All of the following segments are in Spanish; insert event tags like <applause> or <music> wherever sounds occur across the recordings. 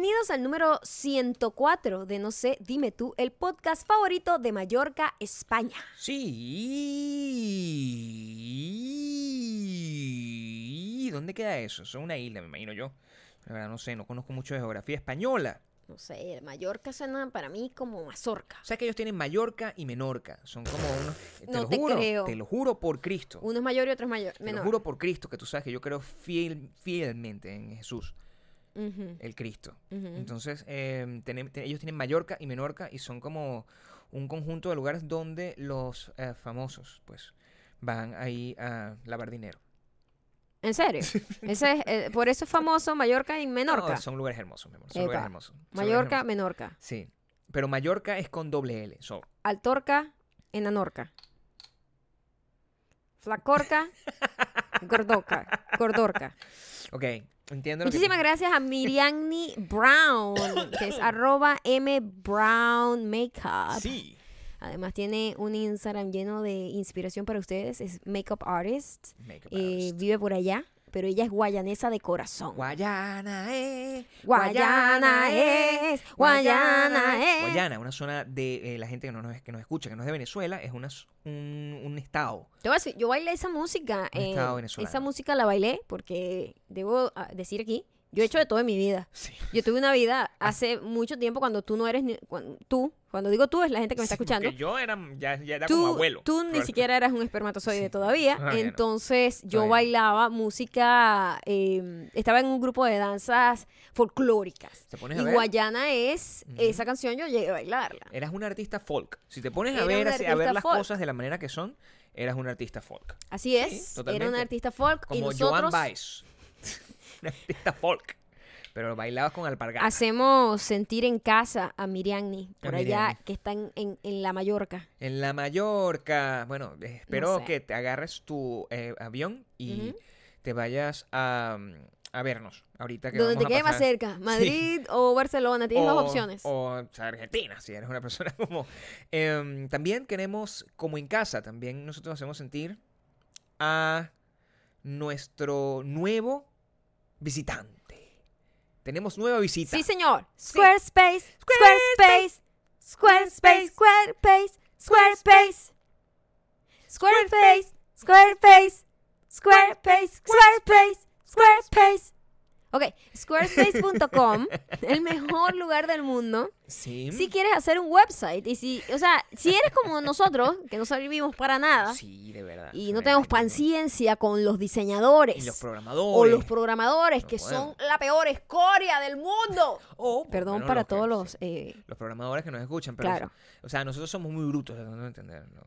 Bienvenidos al número 104 de No sé, dime tú, el podcast favorito de Mallorca, España. Sí. ¿Dónde queda eso? Es una isla, me imagino yo. La verdad no sé, no conozco mucho de geografía española. No sé, Mallorca suena para mí como Mazorca. O sea que ellos tienen Mallorca y Menorca. Son como unos... Te No lo te juro, creo. te lo juro por Cristo. Uno es mayor y otro es mayor. Te menor. lo juro por Cristo, que tú sabes que yo creo fiel, fielmente en Jesús, El Cristo. Entonces, eh, ellos tienen Mallorca y Menorca y son como un conjunto de lugares donde los eh, famosos, pues, van ahí a lavar dinero. ¿En serio? <laughs> Ese es, eh, por eso es famoso Mallorca y Menorca. No, son lugares hermosos, mi amor. Son Epa. lugares hermosos. son lugares Mallorca, hermosos. Menorca. Sí. Pero Mallorca es con doble L. so. Altorca, Enanorca. Flacorca, <laughs> Gordoca. Gordorca. Ok, entiendo lo que- Muchísimas gracias a Miriamni Brown, que es <laughs> arroba M Brown Makeup. Sí. Además tiene un Instagram lleno de inspiración para ustedes. Es Makeup Artist. Makeup Eh, artist. vive por allá, pero ella es guayanesa de corazón. Guayana es. Guayana es, Guayana es. Guayana, una zona de eh, la gente que no nos, que nos escucha, que no es de Venezuela, es una, un, un estado. Decir, yo bailé esa música. Un eh, estado venezolano. esa música la bailé porque debo ah, decir aquí, yo he hecho de todo en mi vida. Sí. Yo tuve una vida <laughs> hace mucho tiempo cuando tú no eres ni, cuan- tú, cuando digo tú es la gente que me está escuchando. yo era, ya, ya era como abuelo. tú ni siquiera eras un espermatozoide Sí. todavía. No. Entonces yo Todavía bailaba música, eh, estaba en un grupo de danzas folclóricas. ¿Te pones Y ver? Guayana es, esa canción yo llegué a bailarla. Eras un artista folk. Si te pones a Era ver, un a ver las folk. cosas de la manera que son, eras un artista folk. Así es, era una artista folk y Como nosotros Joan Baez. Un artista folk. Pero bailabas con alpargatas. hacemos sentir en casa a Miriamni, por A allá, que está en, en- la Mallorca. En la Mallorca. Bueno, eh, espero sé. que te agarres tu eh, avión y Ujú. te vayas a, mm, a vernos. Ahorita que Donde vamos te quede más cerca, <laughs> Madrid o Barcelona, tienes dos O- opciones. O Argentina, si eres una persona como... Em, también queremos, como en casa, también nosotros hacemos sentir a nuestro nuevo visitante. Tenemos nueva visita. Sí, señor. Squarespace, Squarespace, Squarespace, Squarespace, Squarespace, Squarespace, Squarespace, Squarespace, Squarespace, Squarespace. Ok, squarespace.com, el mejor lugar del mundo. Sí. Si quieres hacer un website y si, o sea, si eres como nosotros, que no servimos para nada Sí, de verdad. y no tenemos paciencia con los diseñadores Y los o programadores. los programadores No que podemos. son la peor escoria del mundo. <laughs> O, Perdón para los todos los... eh, los programadores que nos escuchan. Pero Claro. O sea, nosotros somos muy brutos. No no entender. no,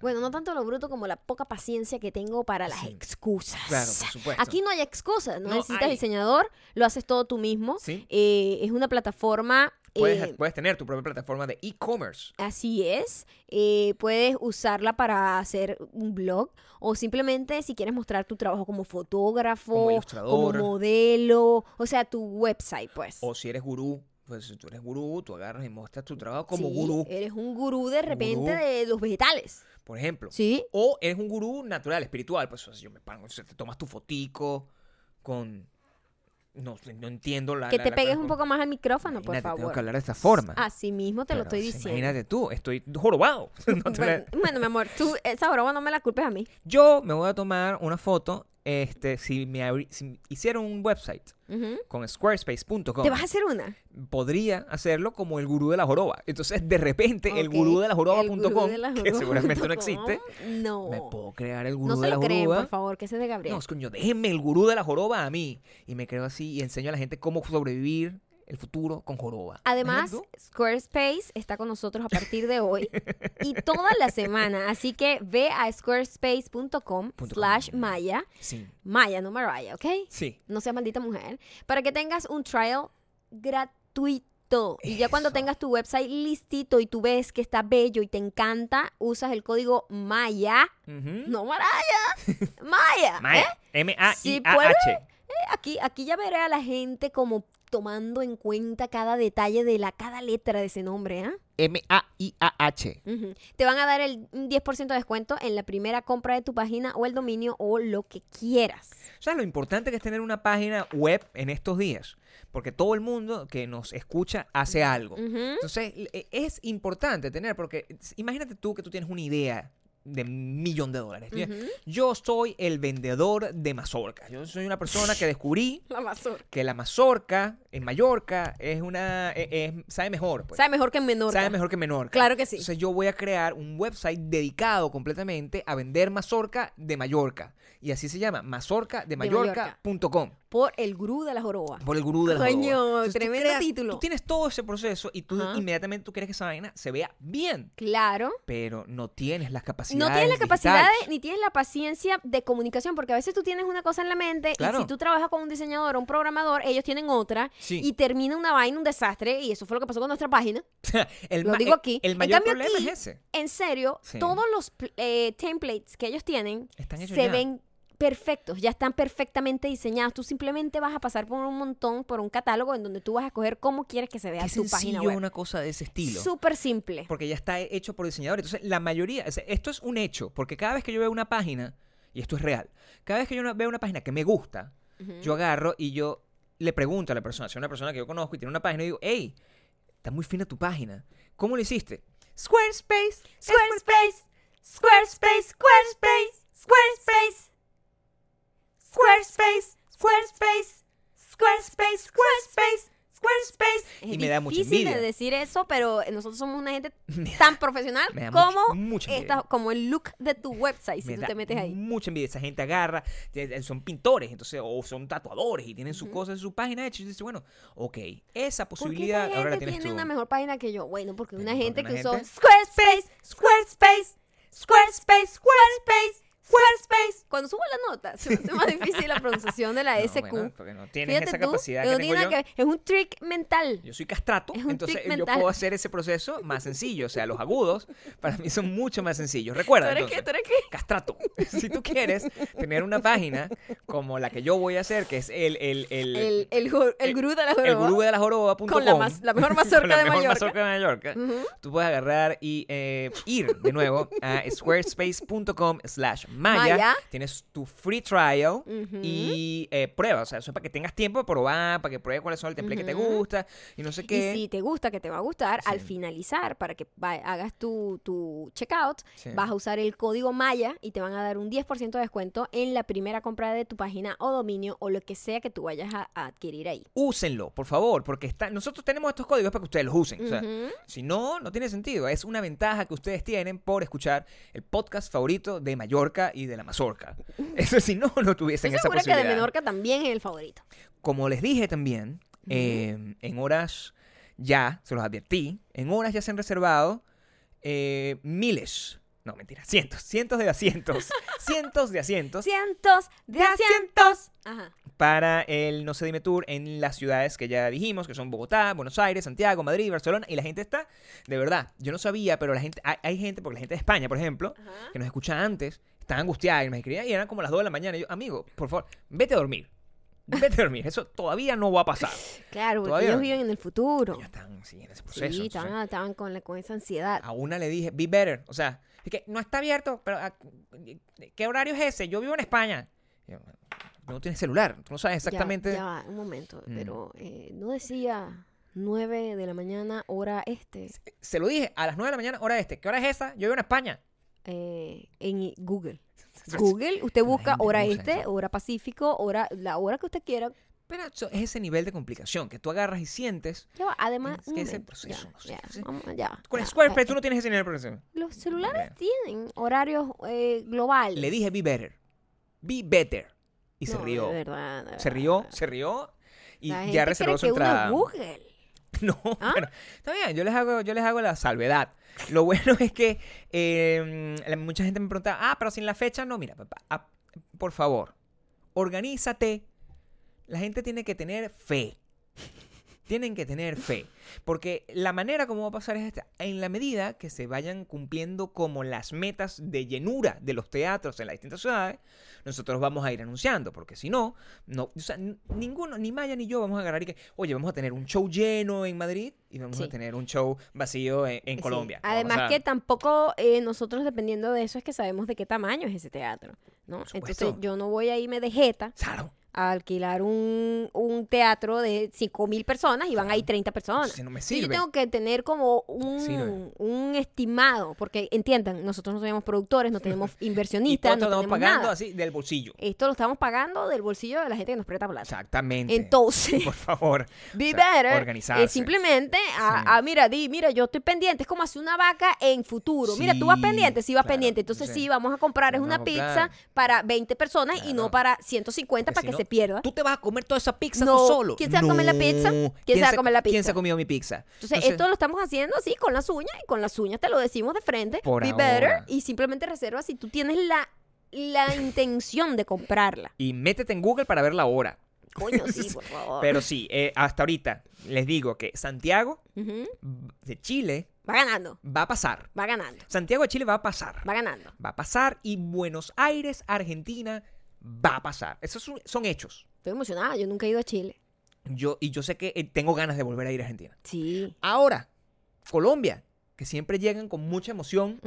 bueno, no tanto lo bruto como la poca paciencia que tengo para las Sí. excusas. Claro, por supuesto. Aquí no hay excusas, no, No necesitas hay. diseñador, lo haces todo tú mismo. Sí. Eh, es una plataforma... Puedes, eh, puedes tener tu propia plataforma de e-commerce. Así es. Eh, puedes usarla para hacer un blog o simplemente si quieres mostrar tu trabajo como fotógrafo, Como ilustrador. como modelo, o sea, tu website, pues. O si eres gurú, pues si tú eres gurú, tú agarras y muestras tu trabajo como Sí, gurú, Eres un gurú de repente gurú. de los vegetales. Por ejemplo. Sí. O eres un gurú natural, espiritual. Pues o sea, yo me pongo, o sea, te tomas tu fotico con... No, no entiendo la... Que la- te la- pegues la- un poco más al micrófono, por Imagínate, Tengo favor. que hablar de esta forma. Así mismo te lo estoy diciendo. Imagínate tú, estoy jorobado. <laughs> No Bueno, bueno, mi amor, tú esa broma no me la culpes a mí. Yo me voy a tomar una foto este, si me abri- si hiciera un website con squarespace.com. ¿Te vas a hacer una? podría hacerlo como el gurú de la joroba. Entonces, de repente, el gurú de la joroba.com, que seguramente no joroba existe. No. me puedo crear el gurú No se de la lo creen, joroba. por favor, que ese es de Gabriel. No, es coño, déjenme el gurú de la joroba a mí. Y me creo así y enseño a la gente cómo sobrevivir el futuro con joroba. Además, Squarespace está con nosotros a partir de hoy <laughs> y toda la semana. Así que ve a squarespace.com slash. Maya. Sí, Maya, no Mariah, ¿ok? sí. No seas maldita mujer. Para que tengas un trial gratuito. Y ya cuando tengas tu website listito y tú ves que está bello y te encanta, usas el código Maya. No Maraya. <laughs> Maya. ¿eh? Maya. M-A-I-A-H. Eh, Aquí, aquí ya veré a la gente como tomando en cuenta cada detalle de la cada letra de ese nombre, ¿ah? M-A-I-A-H. Te van a dar el un 10% de descuento en la primera compra de tu página o el dominio o lo que quieras. O sea, lo importante que es tener una página web en estos días. Porque todo el mundo que nos escucha hace algo. Entonces, e- es importante tener, porque imagínate tú que tú tienes una idea de millón de dólares. Yo soy el vendedor de mazorca. Yo soy una persona que descubrí <laughs> La mazorca. que la mazorca en Mallorca es una e- es- sabe mejor. pues. Sabe mejor que en Menorca. Sabe mejor que Menorca. Claro que sí. Entonces yo voy a crear un website dedicado completamente a vender mazorca de Mallorca. Y así se llama, mazorcademallorca.com. Por el gurú de la joroba. Por el gurú de la Coño, joroba. Tú tremendo creas- título. Tú tienes todo ese proceso y tú inmediatamente tú quieres que esa vaina se vea bien. Claro. Pero no tienes las capacidades No tienes la capacidad digitales. de- ni tienes la paciencia de comunicación, porque a veces tú tienes una cosa en la mente Claro. y si tú trabajas con un diseñador o un programador, ellos tienen otra Sí. y termina una vaina, un desastre, y eso fue lo que pasó con nuestra página. <laughs> el Lo digo el- aquí. El En mayor cambio, problema aquí- es ese. En serio, Sí. todos los eh, templates que ellos tienen Están se ya. ven perfectos, ya están perfectamente diseñados. Tú simplemente vas a pasar por un montón, por un catálogo en donde tú vas a escoger cómo quieres que se vea Qué tu página sencillo web. una cosa de ese estilo. Súper simple. porque ya está hecho por diseñadores. Entonces, la mayoría, o sea, esto es un hecho, porque cada vez que yo veo una página, y esto es real, cada vez que yo veo una página que me gusta, yo agarro y yo le pregunto a la persona, si es una persona que yo conozco y tiene una página, y digo, hey, está muy fina tu página. ¿Cómo lo hiciste? Squarespace. Squarespace, Squarespace, Squarespace, Squarespace, Squarespace, Squarespace, Squarespace, Squarespace, Squarespace. Es Y me da mucha envidia. de decir eso, pero nosotros somos una gente <laughs> tan profesional me da como, envidia. esta- como el look de tu website, si me tú te metes ahí. mucha envidia. Esa gente agarra, son pintores, entonces, o son tatuadores y tienen su Ujú. cosa en su página hecha. Y dices, bueno, ok, esa ¿Por qué posibilidad ahora la tienes tiene tú. una mejor página que yo? Bueno, porque Pero una porque gente una que usó Squarespace, Squarespace, Squarespace, Squarespace, Squarespace. Cuando subo la nota, <laughs> se me hace más difícil la pronunciación de la No, SQ. bueno, porque no tienes Fíjate esa tú, capacidad que tengo yo. que Es un trick mental. Yo soy castrato, entonces yo mental. puedo hacer ese proceso más sencillo. O sea, los agudos para mí son mucho más sencillos. Recuerda, ¿Tú eres qué? entonces, ¿Tú eres qué? castrato. si tú quieres tener una página como la que yo voy a hacer, que es el, el, el, El, el, el gurú de la el joroba. gurú de la joroba.com, Con la mas- la mejor mazorca <laughs> con la de mejor Mallorca. mazorca de Mallorca, tú puedes agarrar y eh, ir de nuevo a squarespace.com slash maya. Maya. Tienes tu free trial y eh, prueba. O sea, eso es para que tengas tiempo de probar, para que pruebes cuáles son el template que te gusta y no sé qué. Y si te gusta, que te va a gustar, al finalizar, para que hagas tu, tu checkout, Sí. vas a usar el código Maya y te van a dar un 10% de descuento en la primera compra de tu página o dominio o lo que sea que tú vayas a, a adquirir ahí. Úsenlo, por favor, porque está, nosotros tenemos estos códigos para que ustedes los usen. O sea, Ujú. si no, no tiene sentido. Es una ventaja que ustedes tienen por escuchar el podcast favorito de Mallorca y de la Mazorca. <laughs> Eso si no, <laughs> no tuviesen esa segura que de posibilidad. Menorca también es el favorito. Como les dije también, eh, en horas ya, se los advertí, en horas ya se han reservado eh, miles, no mentira, cientos, cientos de asientos, <laughs> cientos de asientos Cientos de asientos. Ajá. para el No se dime tour en las ciudades que ya dijimos, que son Bogotá, Buenos Aires, Santiago, Madrid, Barcelona, y la gente está, de verdad, yo no sabía, pero la gente, hay, hay gente, porque la gente de España, por ejemplo, Ajá. que nos escucha antes, están angustiada y me escribían y eran como las 2 de la mañana. Y yo, amigo, por favor, vete a dormir. Vete a dormir. Eso todavía no va a pasar. <laughs> Claro, porque Todavía ellos no. viven en el futuro. Ellos están sí, en ese Sí, proceso. entonces, estaban, estaban con, la- con esa ansiedad. a una le dije, be better. O sea, es que no está abierto, pero ah, ¿qué horario es ese? Yo vivo en España. Yo, no tienes celular, tú no sabes exactamente. Ya, va, un momento, Mm. pero eh, no decía 9 de la mañana, hora este, Se lo dije a las 9 de la mañana, hora este. ¿Qué hora es esa? Yo vivo en España. Eh, en Google. <laughs> Google, usted busca hora este, eso. hora pacífico, hora, la hora que usted quiera. Pero eso es ese nivel de complicación que tú agarras y sientes. Ya va, además, Es que ese proceso, ya, no sé, ya, sí. vamos, ya, Con Squarespace tú no tienes ese nivel de proceso. Los celulares Bueno. tienen horarios eh, globales. Le dije be better. Be better. Y se rió. de verdad, de Se rió, se rió. Y La ya reservó su entrada. Google. <laughs> No, ¿Ah? pero está bien, yo les hago, yo les hago la salvedad. Lo bueno <laughs> es que la- mucha gente me pregunta, ah, pero sin la fecha, no, mira, papá, ah, por favor, organízate. La gente tiene que tener fe. Tienen que tener fe. Porque la manera como va a pasar es esta. En la medida que se vayan cumpliendo como las metas de llenura de los teatros en las distintas ciudades, nosotros vamos a ir anunciando. Porque si no, no o sea, ninguno, ni Maya ni yo vamos a agarrar y que, oye, vamos a tener un show lleno en Madrid y vamos a tener un show vacío en, en Sí. Colombia. No Además que tampoco eh, nosotros dependiendo de eso es que sabemos de qué tamaño es ese teatro, ¿no? Entonces yo no voy a irme de jeta Claro. A alquilar un, un teatro de 5 mil personas y van a ir 30 personas. Si no me Sí, yo sirve. tengo que tener como un, Sirve. un estimado, porque entiendan, nosotros no tenemos productores, no tenemos <laughs> Y inversionistas, no estamos tenemos pagando nada. así del bolsillo. Esto lo estamos pagando del bolsillo de la gente que nos presta plata. Exactamente. Entonces, Por favor. be <laughs> o sea, better organizarse. es simplemente a, Sí. a, mira, di, mira, yo estoy pendiente, es como hacer una vaca en futuro. mira, tú vas pendiente, sí vas claro, pendiente. Entonces sí. vamos a comprar es una pizza para 20 personas y no para 150 Porque para que se pierda. Tú te vas a comer toda esa pizza No. tú solo. ¿Quién se va a comer la pizza? ¿Quién se va a comer la ¿Quién se pizza? ha comido mi pizza? Entonces, esto lo estamos haciendo así con las uñas y con las uñas te lo decimos de frente. Por be ahora. better y simplemente reserva si tú tienes la, la <laughs> intención de comprarla. Y métete en Google para ver la hora. Coño, sí, <laughs> por favor. Pero sí, eh, hasta ahorita les digo que Santiago de Chile Va ganando, va a pasar. va ganando, Santiago de Chile va a pasar. va ganando. Va a pasar y Buenos Aires, Argentina, va a pasar. Esos son, son hechos. Estoy emocionada, yo nunca he ido a Chile. Yo, y yo sé que eh, tengo ganas de volver a ir a Argentina. Sí. Ahora, Colombia, que siempre llegan con mucha emoción.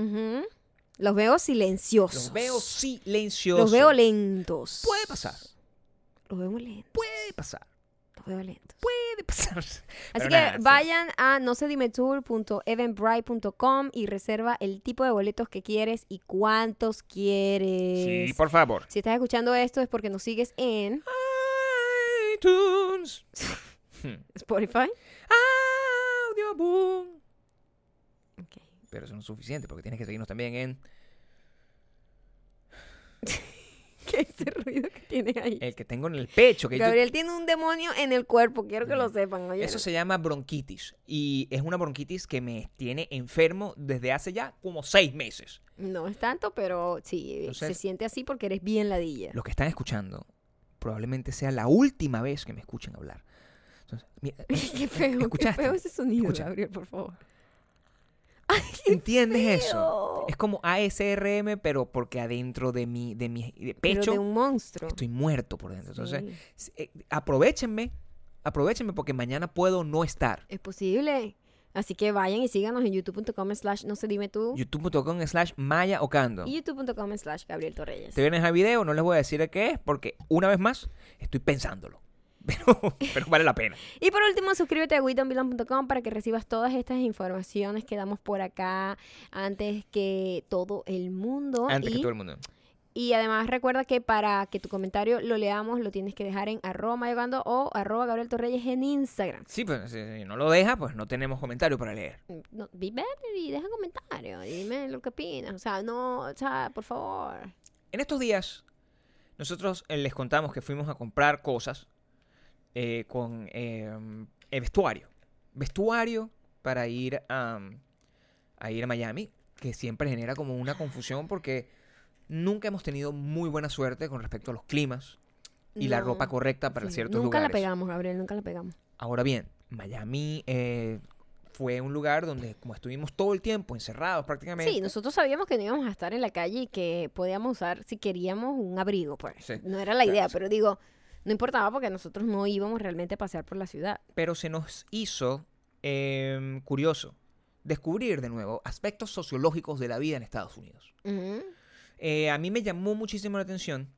Los veo silenciosos. Los veo silenciosos. Los veo lentos. Puede pasar. Los veo lentos. Puede pasar. Los veo lentos. Puede pasar. <laughs> Así Pero que nada, sí. vayan a nosedimetour.eventbrite.com y reserva el tipo de boletos que quieres y cuántos quieres. Sí, por favor. Si estás escuchando esto es porque nos sigues en iTunes. <laughs> Spotify. Audioboom. Ok. Pero eso no es suficiente porque tienes que seguirnos también en ¿Qué es <laughs> ese ruido que tienes ahí? el que tengo en el pecho. Que yo- Gabriel tiene un demonio en el cuerpo, quiero que lo sepan. Oye, eso se llama bronquitis. Y es una bronquitis que me tiene enfermo desde hace ya como seis meses. No es tanto, pero sí, se siente así porque eres bien ladilla. Los que están escuchando probablemente sea la última vez que me escuchen hablar. Entonces, mira, <laughs> qué feo, qué feo ese sonido, Escucha. Gabriel, por favor. ¿Entiendes eso? Es como ASRM, pero porque adentro de mi, de mi de Pero pecho de un monstruo. estoy muerto por dentro. Entonces, eh, aprovechenme, aprovechenme porque mañana puedo no estar. es posible. Así que vayan y síganos en youtube.com slash no se dime tú youtube.com slash Maya Ocando. y youtube.com slash Gabriel Torreyes. Te vienes al video, no les voy a decir de qué es, porque una vez más estoy pensándolo. <laughs> Pero, pero vale la pena. Y por último, suscríbete a WeDon'tBelong.com para que recibas todas estas informaciones que damos por acá antes que todo el mundo. Antes y, que todo el mundo. y además recuerda que para que tu comentario lo leamos, lo tienes que dejar en arroba mayocando o arroba Gabriel Torreyes en Instagram. Sí, pues si no lo deja, pues no tenemos comentario para leer. No, y deja comentario. Dime lo que opinas. O sea, no, o sea, por favor. En estos días, nosotros eh, les contamos que fuimos a comprar cosas eh, con eh, vestuario. Vestuario para ir a, a ir a Miami, que siempre genera como una confusión porque nunca hemos tenido muy buena suerte con respecto a los climas y la ropa correcta para Sí, ciertos nunca lugares. la pegamos, Gabriel, nunca la pegamos. Ahora bien, Miami eh, fue un lugar donde como estuvimos todo el tiempo encerrados prácticamente. Sí, nosotros sabíamos que no íbamos a estar en la calle y que podíamos usar, si queríamos, un abrigo, pues. Sí, No era la claro, idea, sí. pero digo, no importaba porque nosotros no íbamos realmente a pasear por la ciudad. pero se nos hizo em, curioso descubrir de nuevo aspectos sociológicos de la vida en Estados Unidos. Eh, a mí me llamó muchísimo la atención,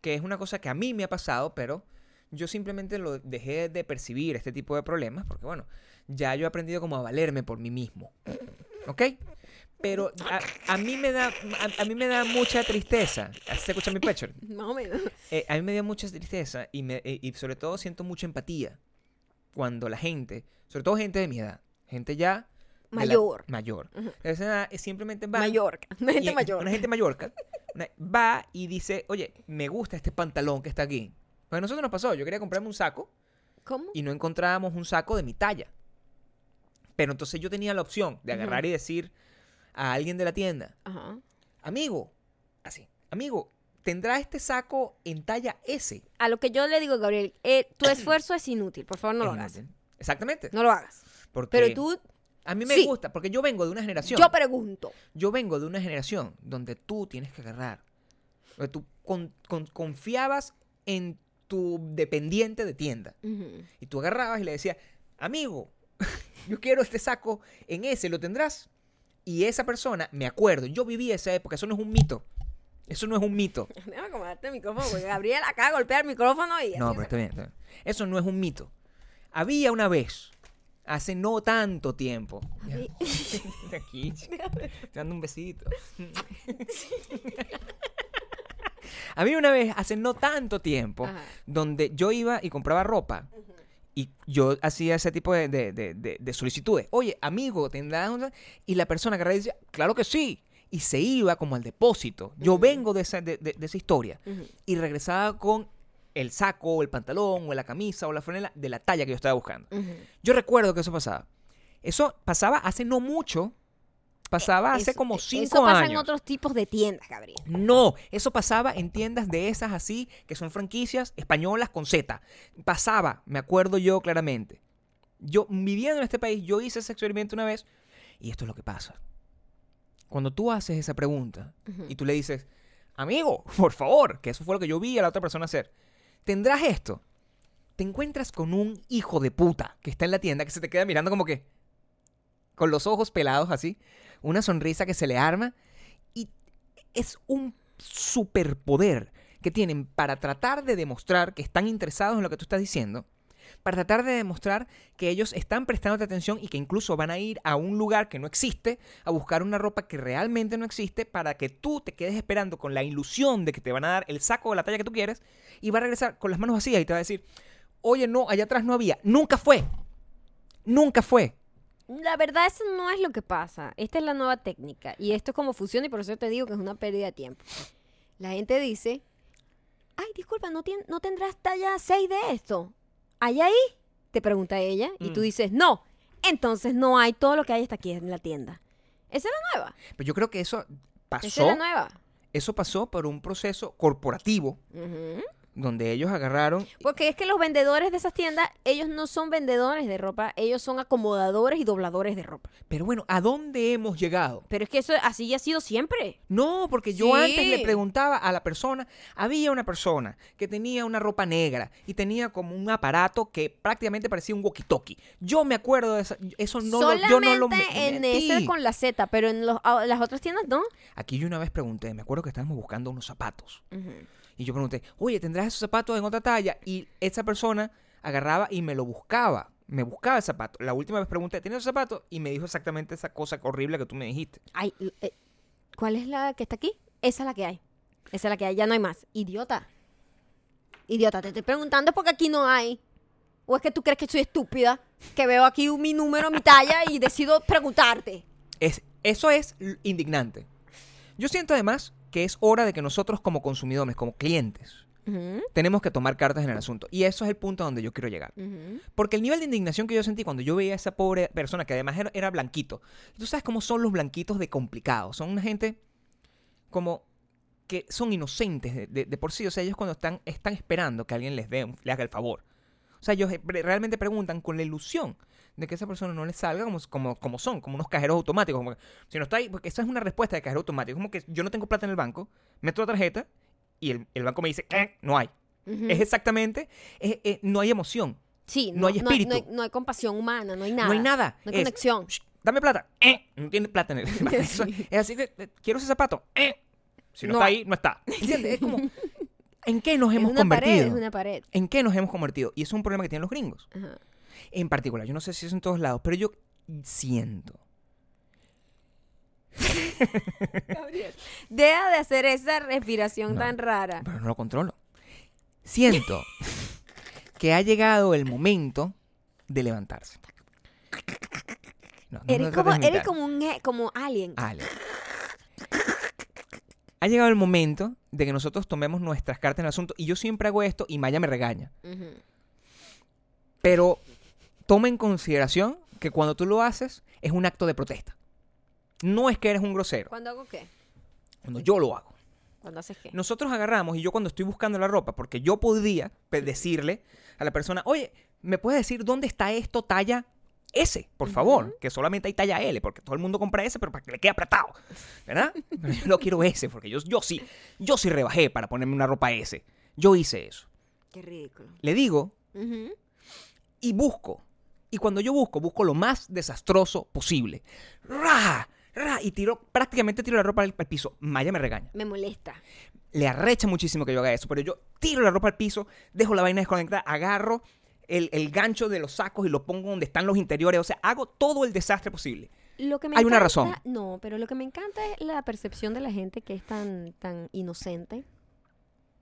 que es una cosa que a mí me ha pasado, pero yo simplemente lo dejé de percibir este tipo de problemas, porque bueno, ya yo he aprendido como a valerme por mí mismo. ¿Ok? Pero a, a mí me da a, a mí me da mucha tristeza. ¿Así ¿Se escucha mi pecho? Más o menos. Eh, a mí me dio mucha tristeza y, me, eh, y sobre todo siento mucha empatía cuando la gente, sobre todo gente de mi edad, gente ya de la- Mayor. mayor, Ujú. de esa edad, eh, simplemente va Mallorca. <laughs> Una gente y- mayor. Una gente mayorca una- va y dice, oye, me gusta este pantalón que está aquí. Pues a nosotros nos pasó, yo quería comprarme un saco ¿Cómo? y no encontrábamos un saco de mi talla. Pero entonces yo tenía la opción de agarrar y decir a alguien de la tienda, Ajá. amigo, así, amigo, ¿tendrá este saco en talla S? A lo que yo le digo, Gabriel, eh, tu <clears throat> esfuerzo es inútil, por favor no lo hagas. inútil. Exactamente. No lo hagas. Porque Pero tú, a mí me sí. gusta, porque yo vengo de una generación. yo pregunto. Yo vengo de una generación donde tú tienes que agarrar. Donde tú con- con- confiabas en tu dependiente de tienda. Y tú agarrabas y le decías, amigo, <laughs> yo quiero este saco en ese, ¿lo tendrás? Y esa persona, me acuerdo, yo viví esa época, eso no es un mito. Eso no es un mito. <laughs> Déjame acomodarte el micrófono porque Gabriel acaba de golpear el micrófono y No, pero está bien, está bien. Eso no es un mito. Había una vez, hace no tanto tiempo. <laughs> Aquí, <laughs> te dando un besito. Había una vez, hace no tanto tiempo, Ajá. donde yo iba y compraba ropa. Y yo hacía ese tipo de, de- de- de- de solicitudes. Oye, amigo, ¿tendrás una? Y la persona y decía, claro que sí. Y se iba como al depósito. Yo vengo de esa, de- esa historia. Y regresaba con el saco, o el pantalón, o la camisa, o la franela de la talla que yo estaba buscando. Yo recuerdo que eso pasaba. Eso pasaba hace no mucho. Pasaba hace Eso- como Eso cinco pasa años. en otros tipos de tiendas, Gabriel. No, eso pasaba en tiendas de esas así, que son franquicias españolas con Z. Pasaba, me acuerdo yo claramente. Yo, viviendo en este país, yo hice ese experimento una vez y esto es lo que pasa. Cuando tú haces esa pregunta y tú le dices, amigo, por favor, que eso fue lo que yo vi a la otra persona hacer, ¿tendrás esto? Te encuentras con un hijo de puta que está en la tienda que se te queda mirando como que, con los ojos pelados así, una sonrisa que se le arma y es un superpoder que tienen para tratar de demostrar que están interesados en lo que tú estás diciendo, para tratar de demostrar que ellos están prestando atención y que incluso van a ir a un lugar que no existe, a buscar una ropa que realmente no existe, para que tú te quedes esperando con la ilusión de que te van a dar el saco de la talla que tú quieres y va a regresar con las manos vacías y te va a decir, oye, no, allá atrás no había, nunca fue, nunca fue. La verdad, eso no es lo que pasa. Esta es la nueva técnica. Y esto es como funciona y por eso te digo que es una pérdida de tiempo. La gente dice, ay, disculpa, ¿no, tien- no tendrás talla 6 de esto? ¿Hay ahí? Te pregunta ella. Y tú Mm. dices, no. Entonces no hay todo lo que hay hasta aquí en la tienda. Esa es la nueva. Pero yo creo que eso Esa pasó, es la nueva. eso pasó por un proceso corporativo Ujú. Donde ellos agarraron Porque es que los vendedores de esas tiendas, ellos no son vendedores de ropa, ellos son acomodadores y dobladores de ropa. Pero bueno, ¿a dónde hemos llegado? Pero es que eso así ha sido siempre. No, porque yo Sí. antes le preguntaba a la persona, había una persona que tenía una ropa negra y tenía como un aparato que prácticamente parecía un walkie-talkie. Yo me acuerdo de esa- eso, no lo, Solamente yo no lo en metí. ese con la Z, pero en los- las otras tiendas no. Aquí yo una vez pregunté, me acuerdo que estábamos buscando unos zapatos. Y yo pregunté, oye, ¿tendrás esos zapatos en otra talla? Y esa persona agarraba y me lo buscaba. Me buscaba el zapato. La última vez pregunté, ¿tienes esos zapatos? Y me dijo exactamente esa cosa horrible que tú me dijiste. Ay, eh, ¿Cuál es la que está aquí? Esa es la que hay. Esa es la que hay, ya no hay más. Idiota. Idiota, te estoy preguntando porque aquí no hay. ¿O es que tú crees que soy estúpida? Que veo aquí mi número, mi talla y decido preguntarte. Es, eso es indignante. Yo siento además que es hora de que nosotros como consumidores, como clientes, tenemos que tomar cartas en el asunto. Y eso es el punto a donde yo quiero llegar. Porque el nivel de indignación que yo sentí cuando yo veía a esa pobre persona, que además era, era blanquito. Tú sabes cómo son los blanquitos de complicados. Son una gente como que son inocentes de, de- de por sí. O sea, ellos cuando están, están esperando que alguien les dé, un- le haga el favor. O sea, ellos eh, realmente preguntan con la ilusión de que esa persona no les salga como, como, como son, como unos cajeros automáticos. Como que, si no está ahí, porque esa es una respuesta de cajero automático. Como que yo no tengo plata en el banco, meto la tarjeta y el, el banco me dice, "Eh, no hay. Es exactamente, es- es- no hay emoción. Sí, no hay No hay, espíritu. no hay compasión humana, no hay nada. No hay nada. No hay Es, conexión. "Shh, dame plata. Eh, no tiene plata en el <laughs> Eso- Es así que eh, quiero ese zapato. Eh, si no, está ahí, no está. <laughs> Es como, ¿en qué nos Es hemos una convertido? pared, es una pared. ¿En qué nos hemos convertido? Y es un problema que tienen los gringos. Ajá. En particular, yo no sé si es en todos lados, pero yo siento. Deja de hacer esa respiración No. tan rara. Pero no lo controlo. Siento <laughs> que ha llegado el momento de levantarse. No, no Eres como, eres como un e- como alien. Ale. Ha llegado el momento de que nosotros tomemos nuestras cartas en el asunto. Y yo siempre hago esto y Maya me regaña. Pero toma en consideración que cuando tú lo haces es un acto de protesta. No es que eres un grosero. ¿Cuándo hago qué? Cuando yo lo hago. ¿Cuándo haces qué? Nosotros agarramos y yo cuando estoy buscando la ropa, porque yo podría decirle a la persona, oye, ¿me puedes decir dónde está esto talla S, por favor? Que solamente hay talla L, porque todo el mundo compra S, pero para que le quede apretado, ¿verdad? <laughs> Pero yo no quiero S, porque yo, yo sí, yo sí rebajé para ponerme una ropa S. Yo hice eso. Qué ridículo. Le digo y busco. Y cuando yo busco, busco lo más desastroso posible. ¡Ra! ¡Ra! Y tiro, prácticamente tiro la ropa al, al piso. Maya me regaña. Me molesta. Le arrecha muchísimo que yo haga eso, pero yo tiro la ropa al piso, dejo la vaina desconectada, agarro el, el gancho de los sacos y lo pongo donde están los interiores. O sea, hago todo el desastre posible. Lo que me Hay una razón. No, pero lo que me encanta es la percepción de la gente que es tan, tan inocente.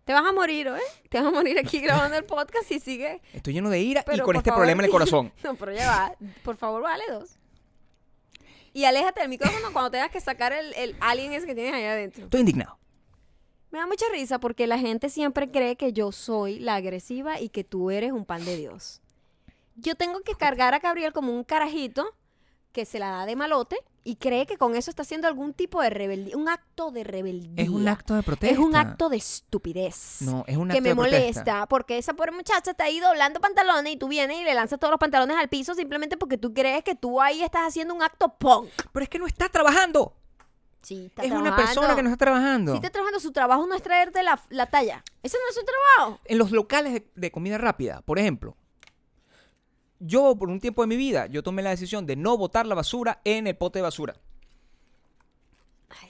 Te vas a morir, ¿eh? Te vas a morir aquí grabando el podcast y sigue. Estoy lleno de ira y con este favor, problema en el <laughs> corazón. No, pero ya va. Por favor, vale dos. Y aléjate del micrófono cuando tengas que sacar el, el alien ese que tienes allá adentro. Estoy indignado. Me da mucha risa porque la gente siempre cree que yo soy la agresiva y que tú eres un pan de Dios. Yo tengo que cargar a Gabriel como un carajito que se la da de malote y cree que con eso está haciendo algún tipo de rebeldía, un acto de rebeldía. Es un acto de protesta. Es un acto de estupidez. No, es un que acto me de protesta. molesta porque esa pobre muchacha está ahí doblando pantalones y tú vienes y le lanzas todos los pantalones al piso simplemente porque tú crees que tú ahí estás haciendo un acto punk. Pero es que no está trabajando. Sí, está es una persona que no está trabajando. Si está trabajando, su trabajo no es traerte la, la talla. Ese no es su trabajo. En los locales de, de comida rápida, por ejemplo, yo por un tiempo de mi vida, yo tomé la decisión de no botar la basura en el pote de basura.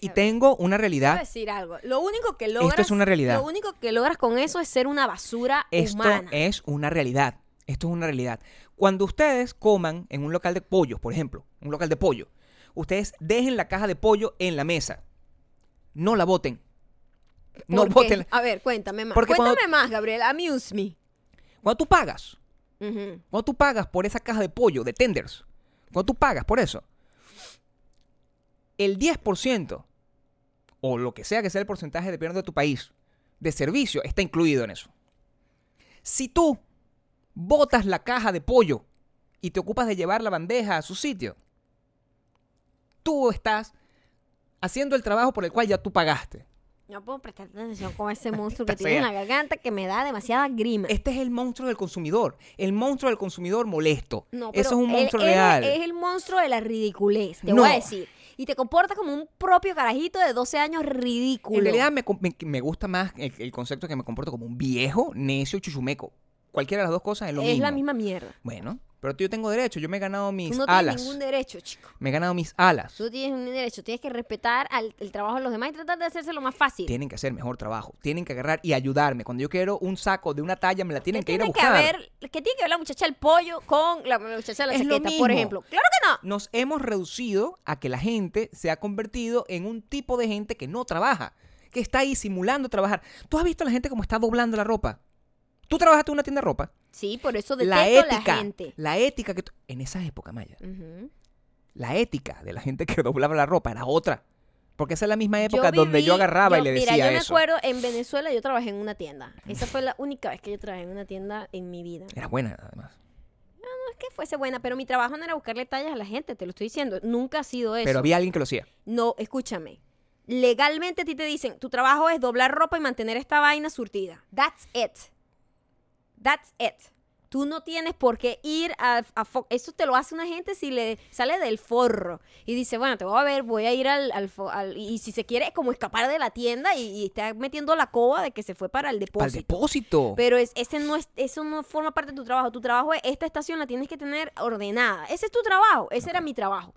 Y tengo una Te voy a realidad. decir algo. Lo único que logras. es una realidad. Lo único que logras con eso es ser una basura Esto humana. es una realidad. Esto es una realidad. Cuando ustedes coman en un local de pollo, por ejemplo, un local de pollo, ustedes dejen la caja de pollo en la mesa. No la boten. No ¿Por qué? boten. A ver, cuéntame más. Porque cuéntame cuando- más, Gabriel. Amuse me. Cuando tú pagas, cuando tú pagas por esa caja de pollo, de tenders, cuando tú pagas por eso, el 10% o lo que sea que sea el porcentaje dependiendo de tu país de servicio está incluido en eso. Si tú botas la caja de pollo y te ocupas de llevar la bandeja a su sitio, tú estás haciendo el trabajo por el cual ya tú pagaste. No puedo prestar atención con ese monstruo que <laughs> tiene en la garganta que me da demasiada grima. Este es el monstruo del consumidor, el monstruo del consumidor molesto. No, Eso es un monstruo él real. Es el monstruo de la ridiculez, te No. voy a decir. Y te comporta como un propio carajito de 12 años ridículo. En realidad me, com- me- me gusta más el, el concepto que me comporto como un viejo, necio, chuchumeco. Cualquiera de las dos cosas es lo es mismo. la misma mierda. Bueno, pero yo tengo derecho. Yo me he ganado mis Tú no alas. tienes ningún derecho, chico. Me he ganado mis alas. Tú tienes un derecho. Tienes que respetar al- el trabajo de los demás y tratar de hacerse lo más fácil. Tienen que hacer mejor trabajo. Tienen que agarrar y ayudarme. Cuando yo quiero un saco de una talla, me la tienen ¿Qué que ir a tiene que buscar. haber, ¿Qué tiene que ver la muchacha del pollo con la muchacha de la Es lo chaqueta, por ejemplo? ¡Claro que no! Nos hemos reducido a que la gente se ha convertido en un tipo de gente que no trabaja. Que está ahí simulando trabajar. ¿Tú has visto a la gente como está doblando la ropa? ¿Tú trabajaste en una tienda de ropa? Sí, por eso detesto la a ética, la gente. la ética que tú- en esa época, Maya, la ética de la gente que <laughs> doblaba la ropa era otra. Porque esa es la misma época Yo donde yo agarraba yo- y le decía Mira, yo me eso. acuerdo, en Venezuela yo trabajé en una tienda. Esa fue la única vez que yo trabajé en una tienda en mi vida. Era buena, además. No es que fuese buena, pero mi trabajo no era buscarle tallas a la gente, te lo estoy diciendo. Nunca ha sido eso. Pero había alguien que lo hacía. No, escúchame. Legalmente a ti te dicen, tu trabajo es doblar ropa y mantener esta vaina surtida. That's it. That's it. Tú no tienes por qué ir a, Eso te lo hace una gente si le sale del forro y dice, bueno, te voy a ver, voy a ir al... al al- y si se quiere como escapar de la tienda y, y está metiendo la coba de que se fue para el Para el depósito. depósito. Pero es, ese no es, eso no forma parte de tu trabajo. Tu trabajo es, esta estación la tienes que tener ordenada. Ese es tu trabajo. Ese era mi trabajo.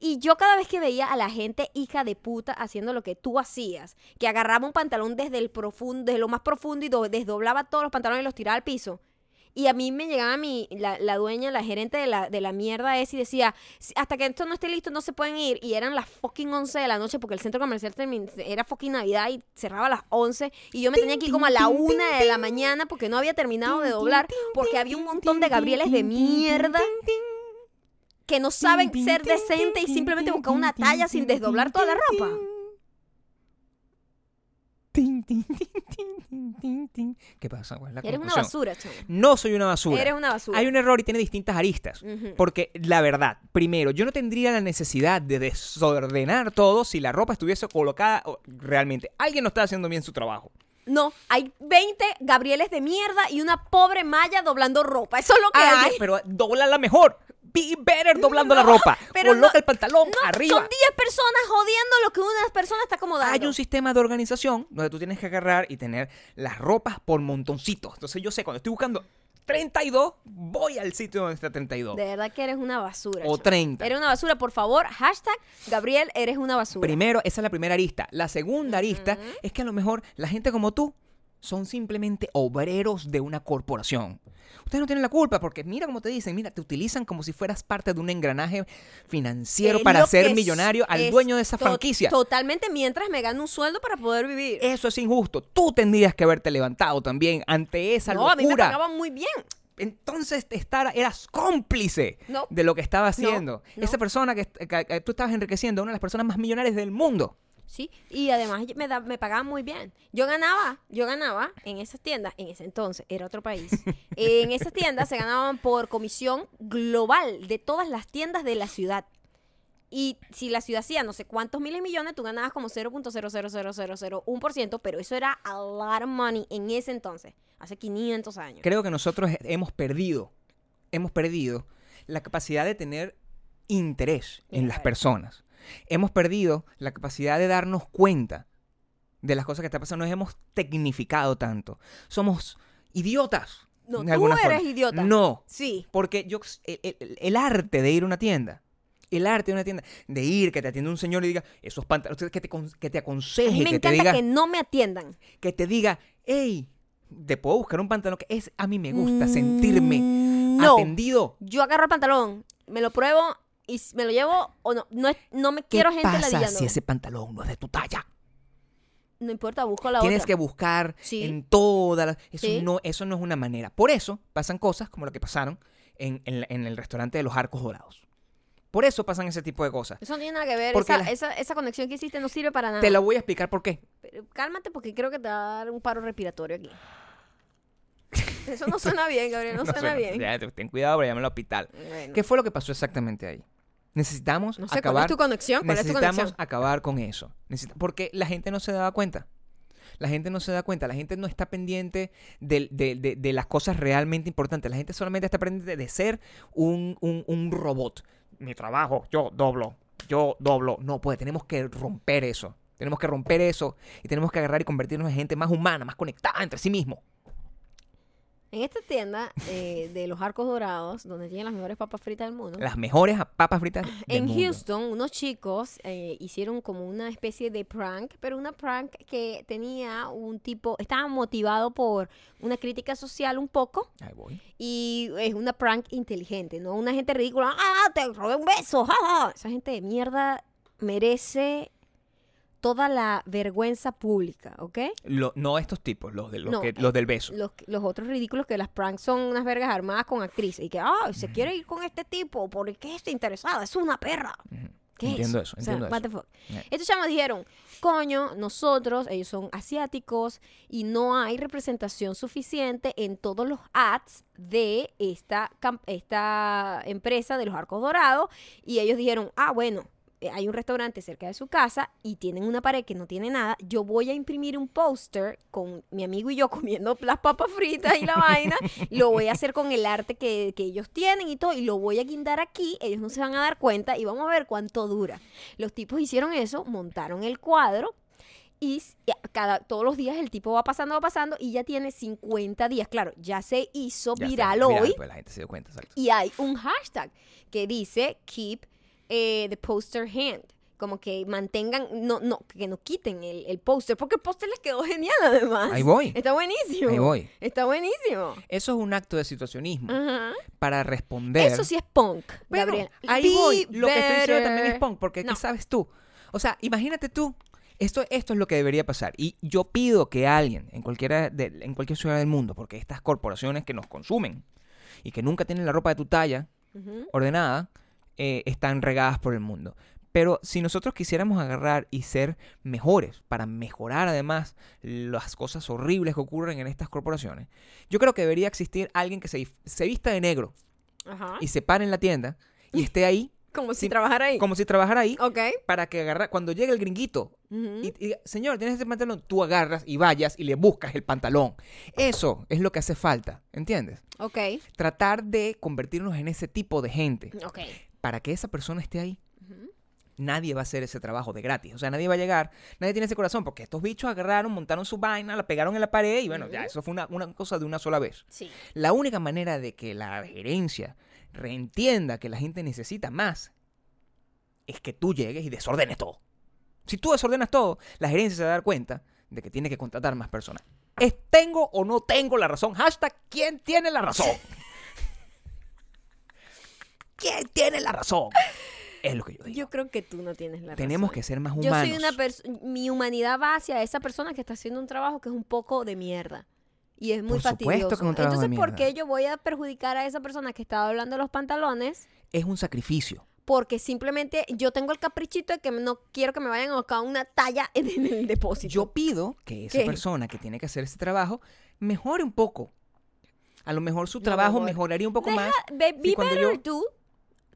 Y yo cada vez que veía a la gente hija de puta haciendo lo que tú hacías, que agarraba un pantalón desde el profundo, desde lo más profundo y do- desdoblaba todos los pantalones y los tiraba al piso. Y a mí me llegaba mi, la, la dueña, la gerente de la, de la mierda esa y decía, "Si- hasta que esto no esté listo no se pueden ir. Y eran las fucking 11 de la noche porque el centro comercial era fucking Navidad y cerraba a las 11. Y yo me tenía que ir como a la una de la mañana porque no había terminado de doblar porque había un montón de Gabrieles de mierda que no saben ser decentes y simplemente buscar una talla sin desdoblar toda la ropa. Tin, tin, tin, tin, tin, tin, tin. ¿Qué pasa? ¿Cuál es la Eres una basura, chamo. No soy una basura. Eres una basura. Hay un error y tiene distintas aristas. Porque la verdad, primero, yo no tendría la necesidad de desordenar todo si la ropa estuviese colocada realmente. Alguien no está haciendo bien su trabajo. No, hay 20 Gabrieles de mierda y una pobre Maya doblando ropa. Eso es lo que Ay, hay. pero dobla la mejor. Be better doblando la ropa. pero Coloca no- el pantalón No, arriba. son 10 personas jodiendo lo que una persona está acomodando. Hay un sistema de organización donde tú tienes que agarrar y tener las ropas por montoncitos. Entonces yo sé, cuando estoy buscando 32, voy al sitio donde está 32. De verdad que eres una basura. O chamo. 30. Eres una basura, por favor. Hashtag Gabriel, eres una basura. Primero, esa es la primera arista. La segunda arista es que a lo mejor la gente como tú son simplemente obreros de una corporación. Ustedes no tienen la culpa porque mira cómo te dicen, mira, te utilizan como si fueras parte de un engranaje financiero Es para ser millonario al es dueño de esa to- franquicia. Totalmente mientras me gano un sueldo para poder vivir. Eso es injusto. Tú tendrías que haberte levantado también ante esa no, a mí me locura. pagaban muy bien. Entonces te estar, eras cómplice No. de lo que estaba haciendo. no. Esa persona que, que- que tú estabas enriqueciendo, una de las personas más millonarias del mundo. Sí, y además me, da- me pagaban muy bien. Yo ganaba, yo ganaba en esas tiendas, en ese entonces, era otro país. en esas tiendas se ganaban por comisión global de todas las tiendas de la ciudad. Y si la ciudad hacía no sé cuántos miles de millones, tú ganabas como 0.00001%, pero eso era a lot of money en ese entonces, hace 500 años. Creo que nosotros hemos perdido, hemos perdido la capacidad de tener interés en las personas. Hemos perdido la capacidad de darnos cuenta de las cosas que están pasando. Nos hemos tecnificado tanto. Somos idiotas. No, tú eres forma. idiota. No, Sí. Porque yo, el, el- el arte de ir a una tienda, el arte de una tienda, de ir, que te atienda un señor y diga, esos pantalones, que te, que te A aconseje, mí me que te encanta diga, que no me atiendan. que te diga, hey, te puedo buscar un pantalón que es, a mí me gusta sentirme Mm, no. atendido. Yo agarro el pantalón, me lo pruebo y me lo llevo o no. No, me ¿Qué quiero gente pasa ladillando. si ese pantalón no es de tu talla? No importa, busco la Tienes otra. que buscar Sí. en todas las... Eso, Sí. no, eso no es una manera. Por eso pasan cosas como lo que pasaron en, en la- en el restaurante de los Arcos Dorados. Por eso pasan ese tipo de cosas. Eso no tiene nada que ver. Porque Esa, la- esa, esa conexión que hiciste no sirve para nada. Te lo voy a explicar por qué. Pero cálmate porque creo que te va a dar un paro respiratorio aquí. Eso no suena bien, Gabriel. No, <laughs> suena, bien. Ya, ten cuidado para llamar al hospital. Bueno. ¿Qué fue lo que pasó exactamente ahí? Necesitamos No sé cuál acabar. es tu conexión. ¿Cuál es tu necesitamos conexión? acabar con eso. Necesita- porque la gente no se daba cuenta. La gente no se da cuenta. La gente no está pendiente del- de, de- de las cosas realmente importantes. La gente solamente está pendiente de ser un, un- un robot. Mi trabajo, yo doblo. Yo doblo. No, pues tenemos que romper eso. Tenemos que romper eso y tenemos que agarrar y convertirnos en gente más humana, más conectada entre sí mismo. En esta tienda eh, de los arcos dorados, donde tienen las mejores papas fritas del mundo, Las mejores papas fritas del en mundo. Houston, unos chicos eh, hicieron como una especie de prank, pero una prank que tenía un tipo, estaba motivado por una crítica social un poco Ahí voy. y es una prank inteligente, no una gente ridícula, ah, te robé un beso, ja, ja". Esa gente de mierda merece toda la vergüenza pública, ¿ok? Lo- no estos tipos, los, de, los, No, que- eh, los del beso. Los, los otros ridículos que las pranks son unas vergas armadas con actrices y que, ah, se quiere ir con este tipo, ¿por qué está interesada? Es una perra. ¿Qué es Entiendo eso, O sea, entiendo what eso. the fuck. Yeah. Estos chavos dijeron, coño, nosotros, ellos son asiáticos y no hay representación suficiente en todos los ads de esta, esta empresa de los arcos dorados. Y ellos dijeron, ah, bueno, hay un restaurante cerca de su casa y tienen una pared que no tiene nada. Yo voy a imprimir un póster con mi amigo y yo <laughs> comiendo las papas fritas y la <laughs> vaina. Lo voy a hacer con el arte que, que ellos tienen y todo. Y lo voy a guindar aquí. Ellos no se van a dar cuenta y vamos a ver cuánto dura. Los tipos hicieron eso, montaron el cuadro. Y cada, todos los días el tipo va pasando, va pasando y ya tiene 50 días. Claro, ya se hizo Ya viral hoy pues la gente se dio cuenta, exacto. y hay un hashtag que dice keep eh, the poster hand. Como que mantengan, no, no, que no quiten el, el póster, porque el póster les quedó genial además. Ahí voy. Está buenísimo. Ahí voy. Está buenísimo. Eso es un acto de situacionismo para responder. Eso sí es punk, Bueno, Gabriel. ahí Be voy. Lo que estoy diciendo también es punk, porque No. ¿qué sabes tú? O sea, imagínate tú. Esto, esto es lo que debería pasar. Y yo pido que alguien en, cualquiera de- en cualquier ciudad del mundo, porque estas corporaciones que nos consumen y que nunca tienen la ropa de tu talla ordenada, eh, están regadas por el mundo. Pero si nosotros quisiéramos agarrar y ser mejores para mejorar además las cosas horribles que ocurren en estas corporaciones, yo creo que debería existir alguien que se, se vista de negro Ajá. y se pare en la tienda y <laughs> esté ahí Como si trabajara ahí. como si trabajara ahí, Ok. para que agarra, cuando llegue el gringuito y, y señor, tienes este pantalón, tú agarras y vayas y le buscas el pantalón. Eso es lo que hace falta, ¿entiendes? Ok. Tratar de convertirnos en ese tipo de gente Ok. Para que esa persona esté ahí. Nadie va a hacer ese trabajo de gratis. O sea, nadie va a llegar, nadie tiene ese corazón, porque estos bichos agarraron, montaron su vaina, la pegaron en la pared y bueno, ya, eso fue una, una cosa de una sola vez. Sí. La única manera de que la gerencia reentienda que la gente necesita más es que tú llegues y desordenes todo. Si tú desordenas todo, la gerencia se va a dar cuenta de que tiene que contratar más personas. ¿Es tengo o no tengo la razón? Hashtag ¿quién tiene la razón? <laughs> ¿Quién tiene la razón? Es lo que yo digo. Yo creo que tú no tienes la Tenemos razón. que ser más Yo humanos. soy una persona, mi humanidad va hacia esa persona que está haciendo un trabajo que es un poco de mierda. Y es muy Por supuesto fastidioso. que es un trabajo de Entonces, ¿por mierda. qué yo voy a perjudicar a esa persona que estaba hablando de los pantalones? Es un sacrificio. Porque simplemente yo tengo el caprichito de que no quiero que me vayan a buscar una talla en el <laughs> depósito. Yo pido que esa ¿Qué? persona que tiene que hacer ese trabajo mejore un poco. A lo mejor su trabajo mi amor. mejoraría un poco Deja- más. Be, be cuando better yo- tú,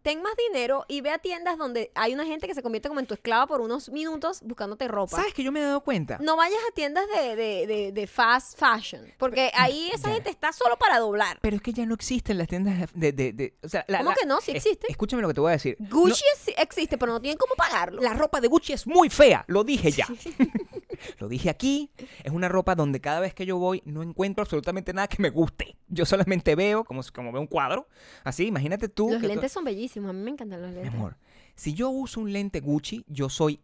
ten más dinero y ve a tiendas donde hay una gente que se convierte como en tu esclava por unos minutos buscándote ropa. ¿Sabes que yo me he dado cuenta? No vayas a tiendas de, de, de, de fast fashion, porque ahí esa ya. gente está solo para doblar. Pero es que ya no existen las tiendas de... o sea, la- ¿Cómo la- que no? Sí es- existe. escúchame lo que te voy a decir. Gucci es- existe, pero no tienen cómo pagarlo. La ropa de Gucci es muy fea, lo dije ya. <laughs> lo dije aquí. Es una ropa donde cada vez que yo voy no encuentro absolutamente nada que me guste. Yo solamente veo como, como veo un cuadro. Así, imagínate tú. los tú- lentes son bellísimos, a mí me encantan los Mi lentes. amor, si yo uso un lente Gucci, yo soy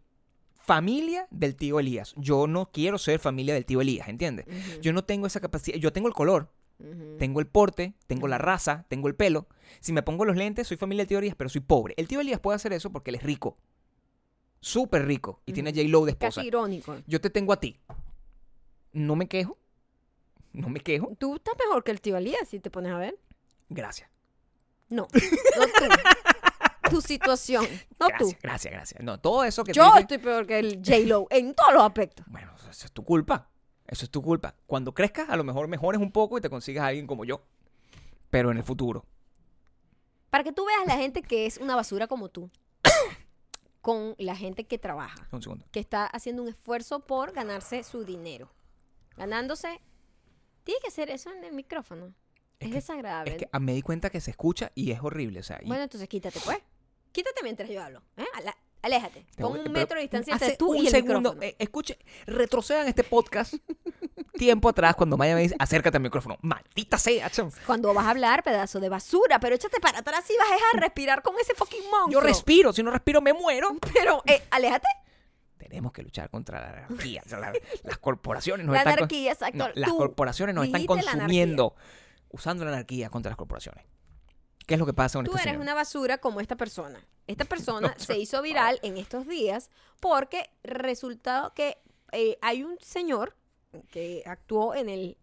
familia del tío Elías. Yo no quiero ser familia del tío Elías, ¿entiendes? Yo no tengo esa capacidad. Yo tengo el color, tengo el porte, tengo la raza, tengo el pelo. Si me pongo los lentes, soy familia del tío Elías, pero soy pobre. El tío Elías puede hacer eso porque él es rico. Súper rico. Y tiene a. J-Lo de esposa. Casi irónico. Yo te tengo a ti. No me quejo. No me quejo. Tú estás mejor que el tío Elías si te pones a ver. Gracias. No, no tú. tu situación, no tú. Gracias, gracias, gracias. No, todo eso que te Yo dicen- estoy peor que el J-Lo en todos los aspectos. Bueno, eso es tu culpa. Eso es tu culpa. Cuando crezcas, a lo mejor mejores un poco y te consigas a alguien como yo. Pero en el futuro. Para que tú veas la gente que es una basura como tú. <coughs> con la gente que trabaja. Un segundo. Que está haciendo un esfuerzo por ganarse su dinero. Ganándose. Tiene que hacer eso en el micrófono. Es, que- desagradable. Es que ah, me di cuenta que se escucha y es horrible. O sea, y- Bueno, entonces quítate, pues. Quítate mientras yo hablo. ¿eh? Ala- aléjate. te Pon un metro de distancia entre tú un y el segundo, micrófono. eh, escuche, retrocedan este podcast <laughs> tiempo atrás cuando Maya me dice, acércate al micrófono. Maldita sea. chum. Cuando vas a hablar, pedazo de basura, pero échate para atrás y vas a respirar con ese fucking monstruo. Yo respiro, si no respiro me muero. Pero, eh, aléjate. Tenemos que luchar contra la anarquía. <laughs> La- las corporaciones nos La están... con- anarquía, exacto. No, las Tú corporaciones nos están dijiste la anarquía. consumiendo usando la anarquía contra las corporaciones. ¿Qué es lo que pasa con Tú eres una basura como esta persona. Esta <laughs> persona se hizo viral en estos días porque resultado que eh, hay un señor que actuó en el,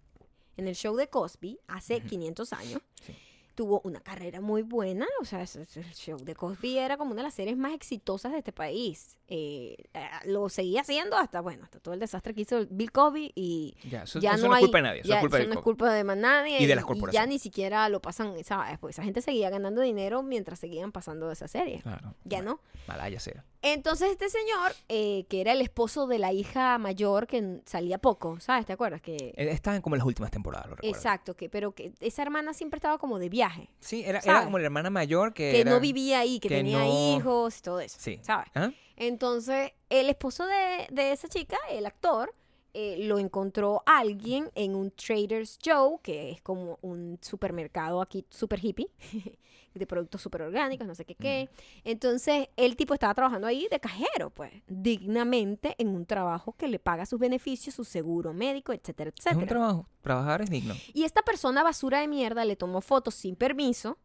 en el show de Cosby hace 500 años. Sí. Tuvo una carrera muy buena, o sea, el show de Cosby era como una de las series más exitosas de este país. Eh, eh, lo seguía haciendo hasta, bueno, hasta todo el desastre que hizo Bill Cosby y Ya, eso, ya eso no, no, hay, es culpa de nadie. Eso ya es culpa eso del no es culpa de más nadie. Y de las ya corporaciones. ni siquiera lo pasan, ¿sabes? Pues esa gente seguía ganando dinero mientras seguían pasando de esa serie. Claro. Ya no. Malaya sea. Entonces este señor, eh, que era el esposo de la hija mayor que salía poco, ¿sabes? ¿Te acuerdas? Que... Él estaba en como las últimas temporadas, lo recuerdo. Exacto, que, pero que esa hermana siempre estaba como de viaje. Sí, era, como la hermana mayor que Que era- no vivía ahí, que, que tenía no- hijos y todo eso. Sí. ¿Sabes? ¿Ah? Entonces, el esposo de, de esa chica, el actor, eh, lo encontró alguien en un Trader's Joe, que es como un supermercado aquí super hippie, <laughs> de productos super orgánicos, no sé qué qué. Entonces, el tipo estaba trabajando ahí de cajero, pues, dignamente en un trabajo que le paga sus beneficios, su seguro médico, etcétera, Es un etcétera. trabajo. Trabajar es digno. Y esta persona basura de mierda le tomó fotos sin permiso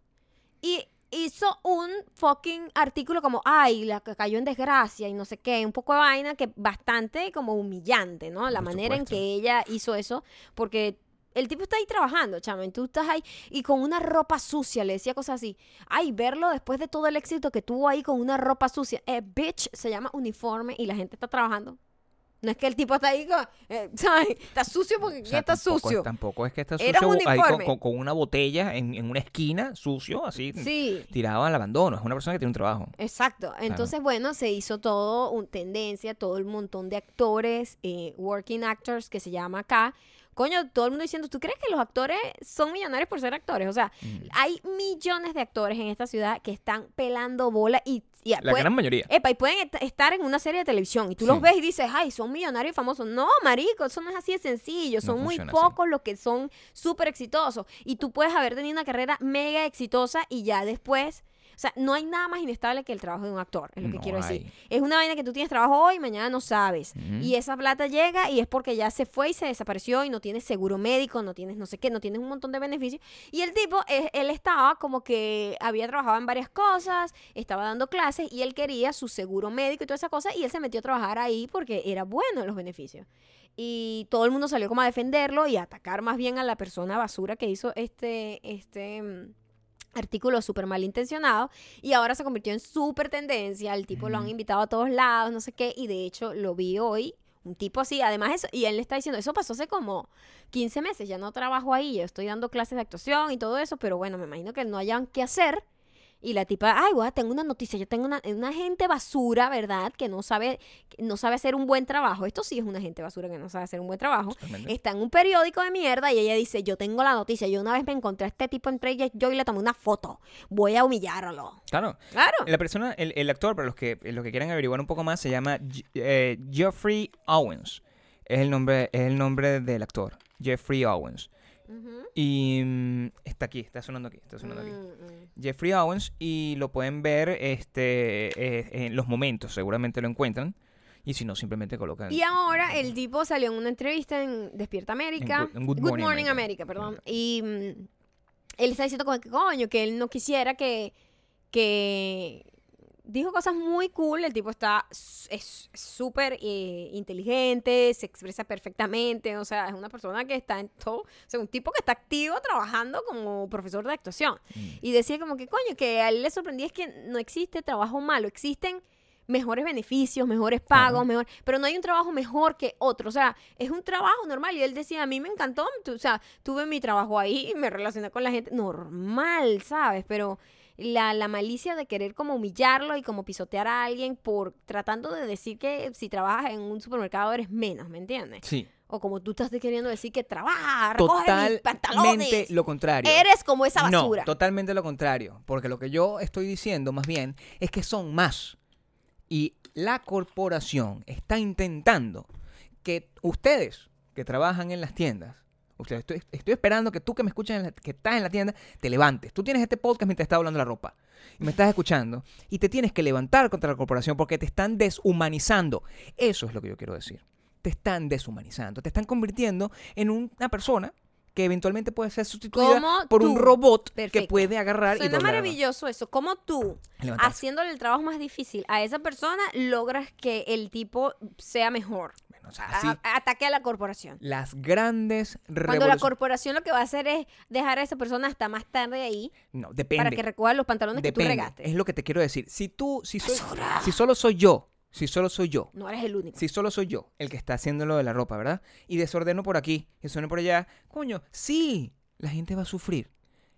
y hizo un fucking artículo como, ay, la que cayó en desgracia y no sé qué, un poco de vaina que bastante como humillante, ¿no? La Por manera en que ella hizo eso, porque el tipo está ahí trabajando, chamen, tú estás ahí y con una ropa sucia, le decía cosas así. Ay, verlo después de todo el éxito que tuvo ahí con una ropa sucia. Eh, bitch, se llama uniforme y la gente está trabajando. No es que el tipo está ahí, con, eh, <laughs> ¿sabes? Está sucio porque O sea, está tampoco, sucio. Tampoco es que está sucio un ahí con, uniforme. con- con una botella en, en una esquina, sucio, así, Sí. tirado al abandono. Es una persona que tiene un trabajo. Exacto. Entonces, bueno, se hizo todo un tendencia, todo el montón de actores, eh, working actors, que se llama acá. Coño, todo el mundo diciendo, ¿tú crees que los actores son millonarios por ser actores? O sea, Mm. hay millones de actores en esta ciudad que están pelando bola y, La gran mayoría. Epa, y pueden est- estar en una serie de televisión y tú Sí. los ves y dices, ay, son millonarios y famosos. No, marico, eso no es así de sencillo. No Son muy así. pocos los que son súper exitosos. Y tú puedes haber tenido una carrera mega exitosa y ya después... O sea, no hay nada más inestable que el trabajo de un actor, es lo que No quiero decir. Es una vaina que tú tienes trabajo hoy y mañana no sabes. Y esa plata llega y es porque ya se fue y se desapareció y no tienes seguro médico, no tienes no sé qué, no tienes un montón de beneficios. Y el tipo, eh, él estaba como que había trabajado en varias cosas, estaba dando clases y él quería su seguro médico y toda esa cosa y él se metió a trabajar ahí porque era bueno en los beneficios. Y todo el mundo salió como a defenderlo y a atacar más bien a la persona basura que hizo este, este mm, artículo súper malintencionado y ahora se convirtió en súper tendencia. El tipo lo han invitado a todos lados, no sé qué, y de hecho lo vi hoy. Un tipo así, además eso, y él le está diciendo, eso pasó hace como 15 meses, ya no trabajo ahí, yo estoy dando clases de actuación y todo eso, pero bueno, me imagino que no hayan qué hacer. Y la tipa, ay, guau, tengo una noticia, yo tengo una, una gente basura, ¿verdad? Que no sabe, no sabe hacer un buen trabajo. Esto sí es una gente basura que no sabe hacer un buen trabajo está en un periódico de mierda y ella dice, yo tengo la noticia, yo una vez me encontré a este tipo entre ella y yo y le tomé una foto, voy a humillarlo. Claro. Claro. La persona, el, el actor, para los que, los que quieran averiguar un poco más, se llama eh, Jeffrey Owens. Es el nombre, es el nombre del actor. Jeffrey Owens. Y mm, está aquí, está sonando aquí, está sonando aquí. Mm, mm. Jeffrey Owens y lo pueden ver este eh, en los momentos, seguramente lo encuentran. Y si no, simplemente colocan. Y ahora el tipo salió en una entrevista en Despierta América, En Good- Good Morning América, America. perdón, y él está diciendo como que coño, que él no quisiera que, que dijo cosas muy cool, el tipo está es súper eh, inteligente, se expresa perfectamente, o sea, es una persona que está en todo, o sea, un tipo que está activo trabajando como profesor de actuación. Mm. Y decía como que, coño, que a él le sorprendía es que no existe trabajo malo, existen mejores beneficios, mejores pagos, mejor, pero no hay un trabajo mejor que otro, o sea, es un trabajo normal y él decía, a mí me encantó, o sea, tuve mi trabajo ahí y me relacioné con la gente normal, ¿sabes? Pero la, la malicia de querer como humillarlo y como pisotear a alguien por tratando de decir que si trabajas en un supermercado eres menos, ¿me entiendes? Sí, O como tú estás queriendo decir que trabaja, totalmente lo contrario. Eres como esa basura. No, totalmente lo contrario. Porque lo que yo estoy diciendo más bien es que son más. Y la corporación está intentando que ustedes que trabajan en las tiendas, ustedes, estoy, estoy esperando que tú que me escuchas, en la- que estás en la tienda, te levantes. Tú tienes este podcast mientras estás hablando la ropa. Y me estás escuchando. Y te tienes que levantar contra la corporación porque te están deshumanizando. Eso es lo que yo quiero decir. Te están deshumanizando. Te están convirtiendo en una persona que eventualmente puede ser sustituida Como por un robot que Perfecto. puede agarrar y Suena doblar. maravilloso eso. Como tú, Levantarse. haciéndole el trabajo más difícil a esa persona, logras que el tipo sea mejor. Bueno, o sea, A- así, a- ataque a la corporación. las grandes Cuando la corporación lo que va a hacer es dejar a esa persona hasta más tarde ahí No, depende. para que recoja los pantalones que tú regaste. Es lo que te quiero decir. Si tú, si, soy- si solo soy yo, si solo soy yo, No eres el único. si solo soy yo el que está haciendo lo de la ropa, ¿verdad? Y desordeno por aquí, y desordeno por allá, coño, sí, la gente va a sufrir.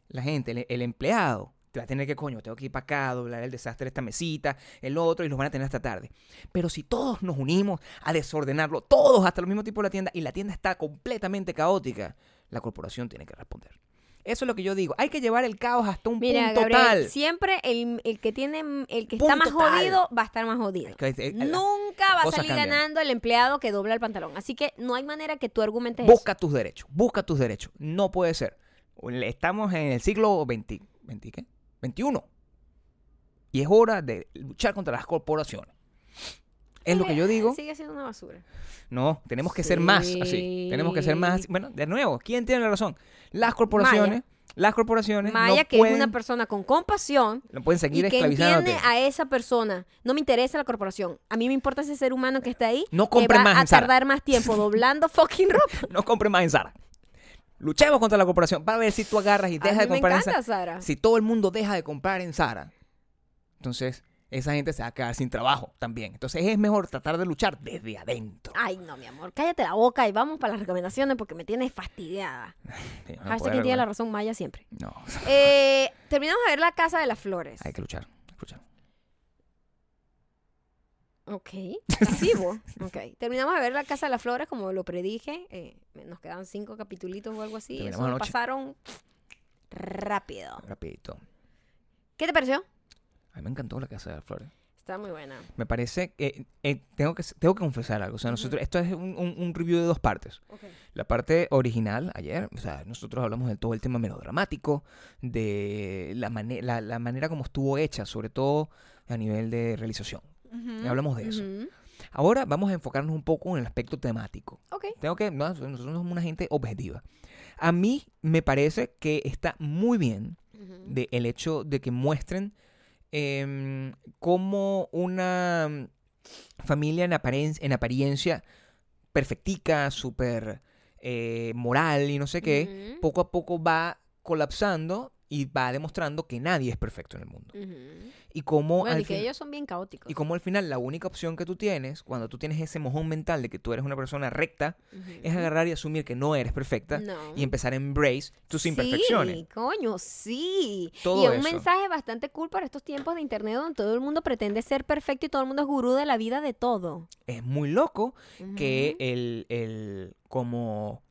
La gente, el, el empleado, te va a tener que, coño, tengo que ir para acá, doblar el desastre de esta mesita, el otro, y los van a tener hasta tarde. Pero si todos nos unimos a desordenarlo, todos, hasta los mismos tipos de la tienda, y la tienda está completamente caótica, la corporación tiene que responder. Eso es lo que yo digo. Hay que llevar el caos hasta un Mira, punto Gabriel, tal. siempre el, el que tiene el que está más tal. jodido va a estar más jodido. Que, Nunca va a salir cambian. ganando el empleado que dobla el pantalón. Así que no hay manera que tú argumentes Busca tus derechos, busca tus derechos. No puede ser. Estamos en el siglo XX, ¿20 qué? 21. Y es hora de luchar contra las corporaciones. Es lo que yo digo. Sigue siendo una basura. No, tenemos que ser más así. Tenemos que ser más así. Bueno, de nuevo, ¿quién tiene la razón? Las corporaciones, las corporaciones Maya, no que pueden, es una persona con compasión no pueden y seguir que esclavizándote. entiende a esa persona. No me interesa la corporación. A mí me importa ese ser humano que está ahí. No que compren va más a en Zara. tardar más tiempo doblando <laughs> fucking ropa. No compren más en Zara. Luchemos contra la corporación. Va a ver si tú agarras y dejas de me comprar en encanta Zara. Sara. Si todo el mundo deja de comprar en Zara, entonces esa gente se va a quedar sin trabajo también. Entonces es mejor tratar de luchar desde adentro. Ay, no, mi amor, cállate la boca y vamos para las recomendaciones porque me tienes fastidiada. <laughs> Sí, no Hashtag tiene la razón, Maya siempre. No, <laughs> Eh, terminamos de ver La Casa de las Flores. hay que luchar. hay que luchar. Ok, <laughs> pasivo. ok, terminamos de ver La Casa de las Flores como lo predije. eh, nos quedan cinco capitulitos o algo así. Eso anoche. pasaron rápido. Rapidito. ¿Qué te pareció? A mí me encantó la Casa de las Flores. Está muy buena. Me parece que eh, tengo que tengo que confesar algo. O sea, nosotros esto es un, un- un review de dos partes. La parte original ayer, o sea, nosotros hablamos de todo el tema melodramático, de la, la, la manera como estuvo hecha, sobre todo a nivel de realización. Hablamos de eso. Ahora vamos a enfocarnos un poco en el aspecto temático. Ok. Tengo que, no, nosotros somos una gente objetiva. A mí me parece que está muy bien de el hecho de que muestren em, cómo una familia en, aparen- en apariencia perfectica, súper eh, moral y no sé qué, poco a poco va colapsando y va demostrando que nadie es perfecto en el mundo. Ujú. Y cómo Bueno, al y que ellos son bien caóticos. y cómo al final la única opción que tú tienes, cuando tú tienes ese mojón mental de que tú eres una persona recta, es agarrar y asumir que no eres perfecta No. y empezar a embrace tus imperfecciones. Sí, coño, sí. Todo y es un eso. mensaje bastante cool para estos tiempos de internet donde todo el mundo pretende ser perfecto y todo el mundo es gurú de la vida de todo. Es muy loco que el, el- como,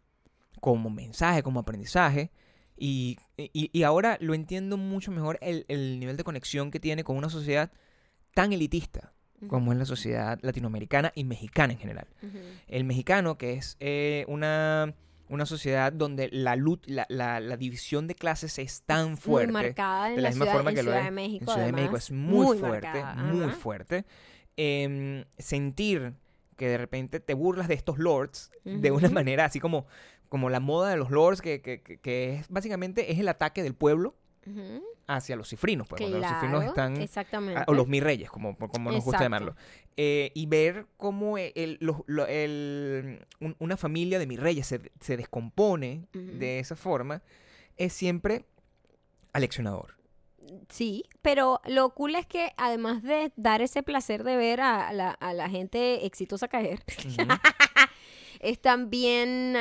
como mensaje, como aprendizaje, y, y- y ahora lo entiendo mucho mejor el, el nivel de conexión que tiene con una sociedad tan elitista como es la sociedad latinoamericana y mexicana en general. El mexicano, que es eh, una, una sociedad donde la, lut- la, la- la división de clases es tan Muy fuerte. marcada en de la misma ciudad, forma en que lo es de México. en Ciudad de México es muy, fuerte, marcada, muy ajá. fuerte. Em, sentir que de repente te burlas de estos lords de una manera así como, como la moda de los lords, que, que- que- es básicamente es el ataque del pueblo hacia los cifrinos, pues, cuando los cifrinos están... exactamente. ah, O los mi reyes, como, como nos gusta llamarlo. Eh, y ver cómo el- el- los- lo- el- un- una familia de mi reyes se, se descompone de esa forma es siempre aleccionador. Sí, pero lo cool es que además de dar ese placer de ver a la, a la gente exitosa caer, <laughs> es también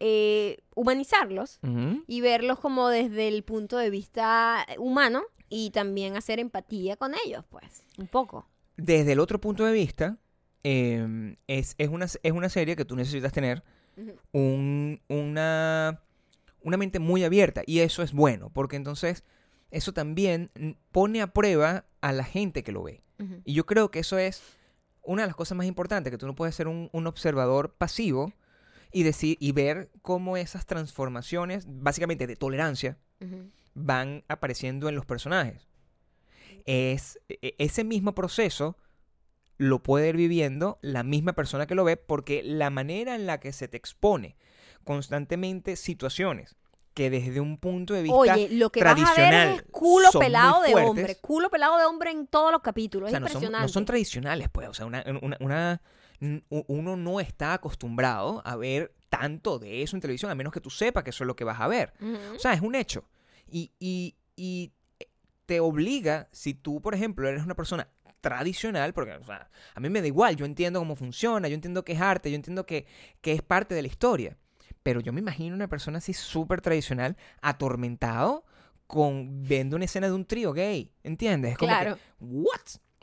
eh, humanizarlos y verlos como desde el punto de vista humano y también hacer empatía con ellos, pues, un poco. Desde el otro punto de vista, eh, es, es, una, es una serie que tú necesitas tener un- una, una mente muy abierta. Y eso es bueno, porque entonces eso también pone a prueba a la gente que lo ve. Y yo creo que eso es una de las cosas más importantes, que tú no puedes ser un, un observador pasivo y, decir, y ver cómo esas transformaciones, básicamente de tolerancia, van apareciendo en los personajes. Es e- ese mismo proceso lo puede ir viviendo la misma persona que lo ve porque la manera en la que se te expone constantemente situaciones que desde un punto de vista Oye, lo que vas a ver tradicional es culo pelado de hombre, culo pelado de hombre en todos los capítulos, o es sea, no son, impresionante. no son tradicionales, pues. O sea, una, uno no está acostumbrado a ver tanto de eso en televisión, a menos que tú sepas que eso es lo que vas a ver. O sea, es un hecho. Y, y- y te obliga, si tú, por ejemplo, eres una persona tradicional, porque o sea, a mí me da igual, yo entiendo cómo funciona, yo entiendo que es arte, yo entiendo que, que es parte de la historia. Pero yo me imagino una persona así súper tradicional, atormentado, con viendo una escena de un trío gay. ¿Entiendes? Es como Claro. que, ¿what?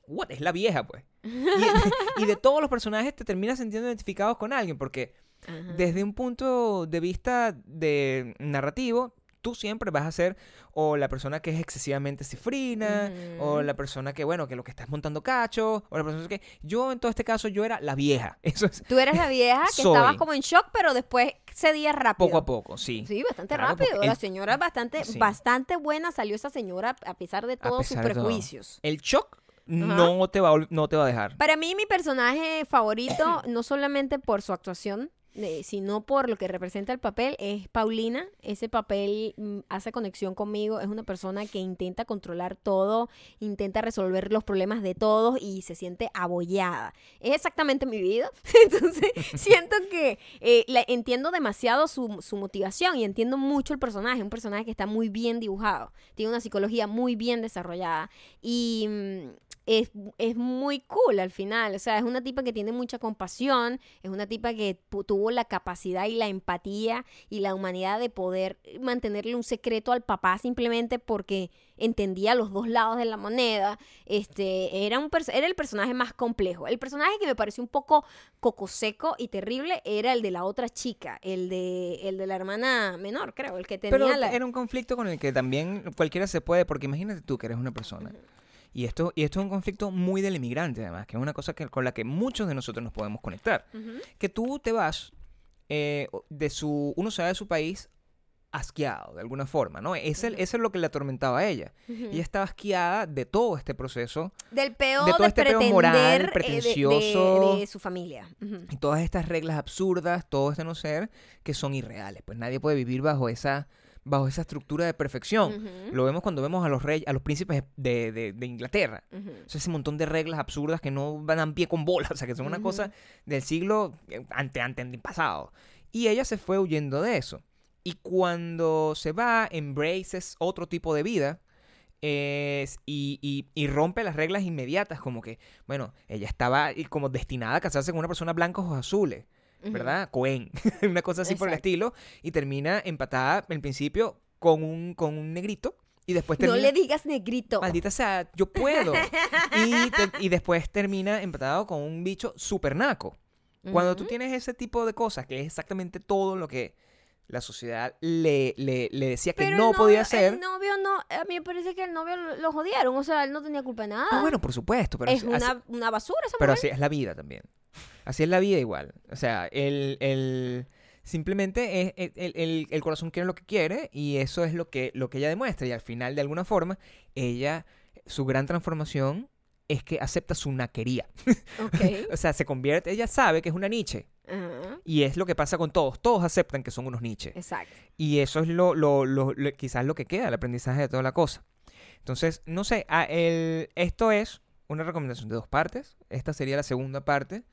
¿What? Es la vieja, pues. <laughs> Y, <laughs> y de todos los personajes te terminas sintiendo identificados con alguien, porque Ajá. desde un punto de vista de narrativo, tú siempre vas a ser o la persona que es excesivamente cifrina, o la persona que, bueno, que lo que estás montando cacho, o la persona que... Yo, en todo este caso, yo era la vieja. <laughs> Eso es Tú eres la vieja que Soy. estabas como en shock, pero después cedía rápido. poco a poco, sí. Sí, bastante Claro, rápido. La señora es bastante, Sí. bastante buena salió esa señora a pesar de todos sus todo. prejuicios. El shock no te, va, no te va a dejar. Para mí, mi personaje favorito, <coughs> no solamente por su actuación, eh, sino por lo que representa el papel, es Paulina. Ese papel mm, hace conexión conmigo. Es una persona que intenta controlar todo, intenta resolver los problemas de todos y se siente abollada. Es exactamente mi vida. <laughs> Entonces, <laughs> siento que eh, la- entiendo demasiado su, su motivación y entiendo mucho el personaje. Un personaje que está muy bien dibujado. Tiene una psicología muy bien desarrollada. Y. mm, es, es muy cool al final. O sea, es una tipa que tiene mucha compasión, es una tipa que tuvo la capacidad y la empatía y la humanidad de poder mantenerle un secreto al papá simplemente porque entendía los dos lados de la moneda. Este, era, un era el personaje más complejo. El personaje que me pareció un poco cocoseco y terrible era el de la otra chica, el de, el de la hermana menor, creo, el que tenía Pero la... era un conflicto con el que también cualquiera se puede, porque imagínate tú que eres una persona. Y esto, y esto es un conflicto muy del inmigrante, además, que es una cosa que, con la que muchos de nosotros nos podemos conectar. Que tú te vas eh, de su. Uno se va de su país asqueado, de alguna forma, ¿no? Ese, eso es lo que le atormentaba a ella. Ujú. Ella estaba asqueada de todo este proceso del peor de de, todo este moral, eh, de- de- pretencioso. de, su familia. Y todas estas reglas absurdas, todo este no ser, que son irreales. Pues nadie puede vivir bajo esa, bajo esa estructura de perfección. Ujú. Lo vemos cuando vemos a los reyes, a los príncipes de, de- de Inglaterra. Ujú. O sea, ese montón de reglas absurdas que no van a pie con bola, <laughs> o sea, que son una cosa del siglo eh, ante, ante, pasado. Y ella se fue huyendo de eso. Y cuando se va, embraces otro tipo de vida es- y, y- y rompe las reglas inmediatas, como que, bueno, ella estaba como destinada a casarse con una persona blanca ojos azules. ¿Verdad? Cohen, <laughs> una cosa así por el estilo, y termina empatada en principio con un, con un negrito, y después No termina... le digas negrito. Maldita sea, yo puedo. <laughs> y, te- y después termina empatado con un bicho super naco. Cuando tú Ujú. tienes ese tipo de cosas, que es exactamente todo lo que la sociedad le, le, le decía que Pero no novio- podía hacer. El novio no, a mí me parece que el novio lo, lo jodieron, o sea, él no tenía culpa de nada. Ah, bueno, por supuesto, pero es así- una, una basura esa Pero mujer. así es la vida también. Así es la vida igual. O sea, el, el- simplemente es, el, el- el- corazón quiere lo que quiere y eso es lo que, lo que ella demuestra. Y al final, de alguna forma, ella, su gran transformación es que acepta su naquería. <laughs> O sea, se convierte, ella sabe que es una. Ajá. Y es lo que pasa con todos. Todos aceptan que son unos Nietzsche. Exacto. Y eso es lo, lo- lo- lo- quizás lo que queda, el aprendizaje de toda la cosa. Entonces, no sé, a- el- esto es una recomendación de dos partes. Esta sería la segunda parte.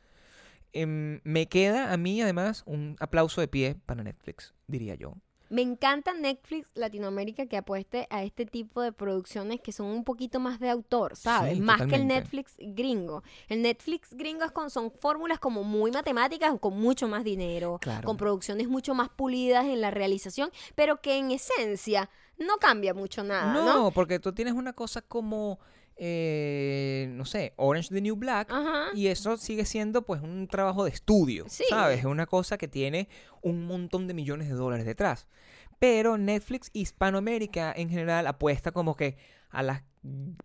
Em, me queda a mí, además, un aplauso de pie para Netflix, diría yo. Me encanta Netflix Latinoamérica que apueste a este tipo de producciones que son un poquito más de autor, ¿sabes? Sí, más que el. Netflix gringo. El Netflix gringo es con, son fórmulas como muy matemáticas, con mucho más dinero, Claro. con producciones mucho más pulidas en la realización, pero que en esencia no cambia mucho nada, ¿no? no, porque tú tienes una cosa como, eh, no sé, Orange the New Black. Ajá. Y eso sigue siendo pues un trabajo de estudio, Sí. ¿sabes? Es una cosa que tiene un montón de millones de dólares detrás. Pero Netflix Hispanoamérica en general apuesta como que a las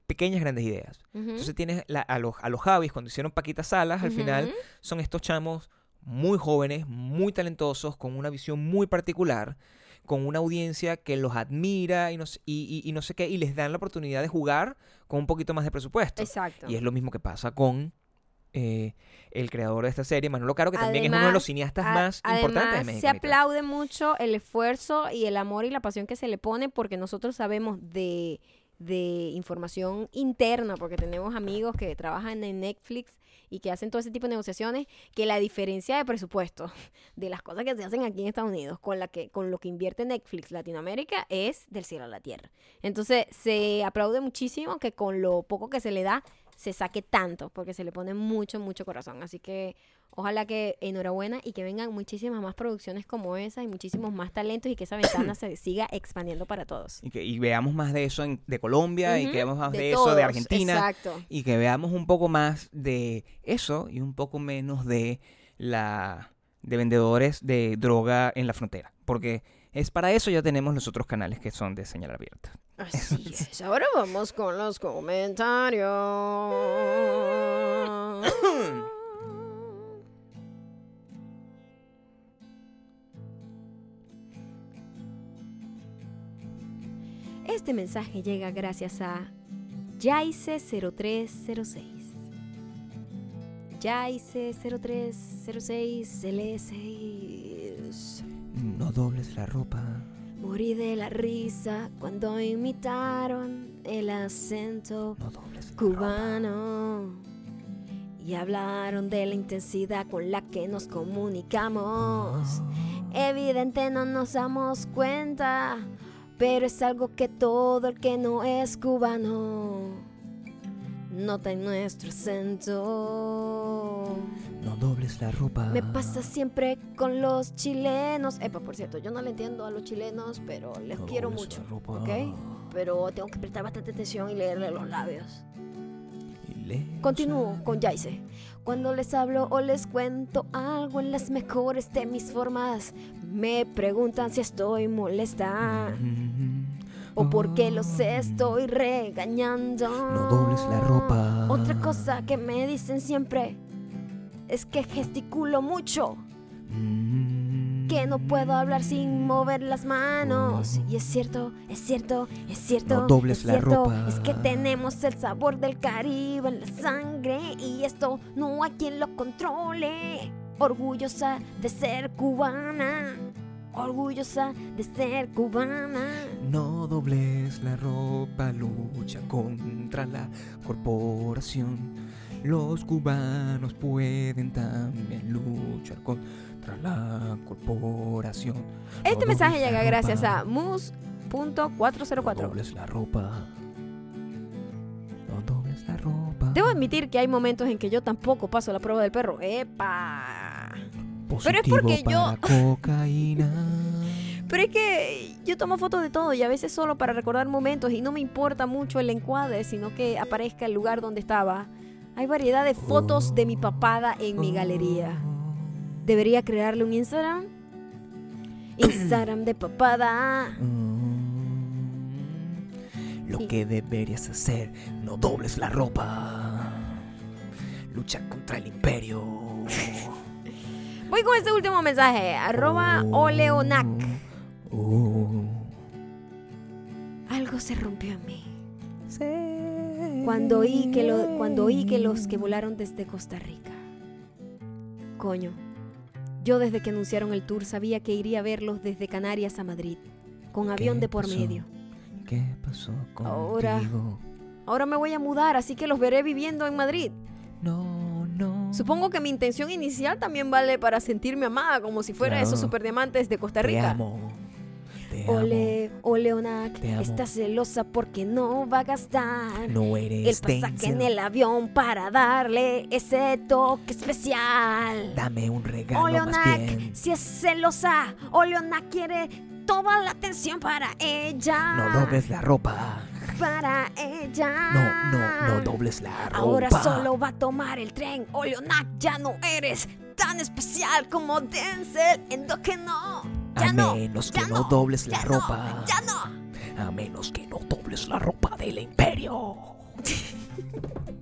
pequeñas grandes ideas. Entonces tienes la- a los a los Javis cuando hicieron Paquita Salas, al final son estos chamos muy jóvenes, muy talentosos, con una visión muy particular, con una audiencia que los admira y no, y, y- y no sé qué, y les dan la oportunidad de jugar con un poquito más de presupuesto. Exacto. Y es lo mismo que pasa con eh, el creador de esta serie, Manolo Caro, que también es uno de los cineastas A- más importantes de México. se aplaude mucho el esfuerzo y el amor y la pasión que se le pone porque nosotros sabemos de, de información interna, porque tenemos amigos que trabajan en Netflix y que hacen todo ese tipo de negociaciones, que la diferencia de presupuesto <laughs> de las cosas que se hacen aquí en Estados Unidos con, la que, con lo que invierte Netflix Latinoamérica es del cielo a la tierra. Entonces se aplaude muchísimo que con lo poco que se le da se saque tanto, porque se le pone mucho, mucho corazón. Así que ojalá que enhorabuena y que vengan muchísimas más producciones como esa y muchísimos más talentos y que esa ventana se <coughs> siga expandiendo para todos. Y, que, y veamos más de eso en- de Colombia y que veamos más de, eso de Argentina. Exacto. Y que veamos un poco más de eso y un poco menos de la de vendedores de droga en la frontera. Porque es para eso ya tenemos los otros canales que son de señal abierta. Así <laughs> es. Ahora vamos con los comentarios. Este mensaje llega gracias a Yaice0306. Yaice0306 LSI. No dobles la ropa. Morí de la risa cuando imitaron el acento No cubano y hablaron de la intensidad con la que nos comunicamos. Evidente no nos damos cuenta, pero es algo que todo el que no es cubano nota en nuestro acento. No dobles la ropa. Me pasa siempre con los chilenos. Epa, por cierto, yo no le entiendo a los chilenos, pero les No quiero mucho. ¿ok? Pero tengo que prestar bastante atención y leerle los labios. Continúo con Yaise. Cuando les hablo o les cuento algo en las mejores de mis formas, me preguntan si estoy molesta o por qué los estoy regañando. No dobles la ropa. Otra cosa que me dicen siempre es que gesticulo mucho, que no puedo hablar sin mover las manos. Y es cierto, es cierto, es cierto. No dobles es la cierto, ropa. Es que tenemos el sabor del Caribe en la sangre y esto no hay quien lo controle. Orgullosa de ser cubana, orgullosa de ser cubana. No dobles la ropa, lucha contra la corporación. Los cubanos pueden también luchar contra la corporación. Este No mensaje llega gracias a mus.404. No dobles la ropa. No dobles la ropa. Debo admitir que hay momentos en que yo tampoco paso la prueba del perro. ¡Epa! pero es Positivo porque yo- para cocaína. <laughs> Pero es que yo tomo fotos de todo y a veces solo para recordar momentos y no me importa mucho el encuadre, sino que aparezca el lugar donde estaba. Hay variedad de fotos de mi papada en mi galería. ¿Debería crearle un Instagram? Instagram de papada. Mm, Lo Sí. que deberías hacer, no dobles la ropa. Lucha contra el imperio. Voy con este último mensaje. Arroba Oh. oleonac. Oh. Algo se rompió en mí. Sé Cuando oí que, lo- cuando oí que los que volaron desde Costa Rica. Coño, yo desde que anunciaron el tour sabía que iría a verlos desde Canarias a Madrid, con avión ¿Qué de por pasó? medio. ¿Qué pasó contigo? Ahora- Ahora me voy a mudar, así que los veré viviendo en Madrid. No, no. Supongo que mi intención inicial también vale para sentirme amada, como si fuera esos Claro. superdiamantes de Costa Te Rica. amo. Te amo. Ole, amo. está celosa porque no va a gastar No el eres pasaje en el avión para darle ese toque especial. Dame un regalo más bien. si es celosa, Oleonac quiere toda la atención para ella. No dobles la ropa. Para ella. No, no, no dobles la ropa. Ahora solo va a tomar el tren. Oleonac, ya no eres tan especial como Denzel endógeno. Ya A no. menos que no dobles la ropa. No, ya no. A menos que no dobles la ropa del imperio. <laughs>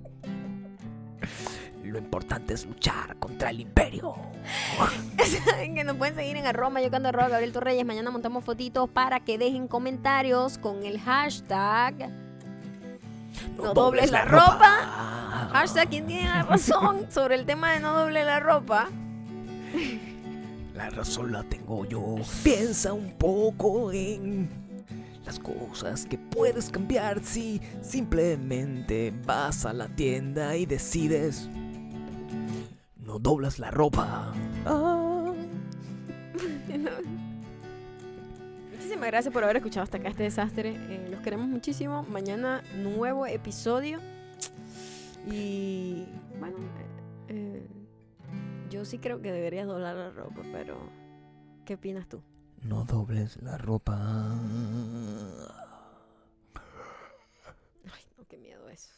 Lo importante es luchar contra el imperio. <laughs> Que nos pueden seguir en arroba yo canto arroba Gabriel Torreyes. Mañana montamos fotitos para que dejen comentarios con el hashtag. No dobles la ropa. Hashtag quién tiene la razón sobre el tema de no doble la ropa. <laughs> La razón la tengo yo. Piensa un poco en las cosas que puedes cambiar si simplemente vas a la tienda y decides. No doblas la ropa. Ah. <laughs> Muchísimas gracias por haber escuchado hasta acá este desastre. Eh, los queremos muchísimo. Mañana nuevo episodio. Y bueno, eh, eh, yo sí creo que deberías doblar la ropa, pero ¿qué opinas tú? No dobles la ropa. Ay, no, qué miedo eso.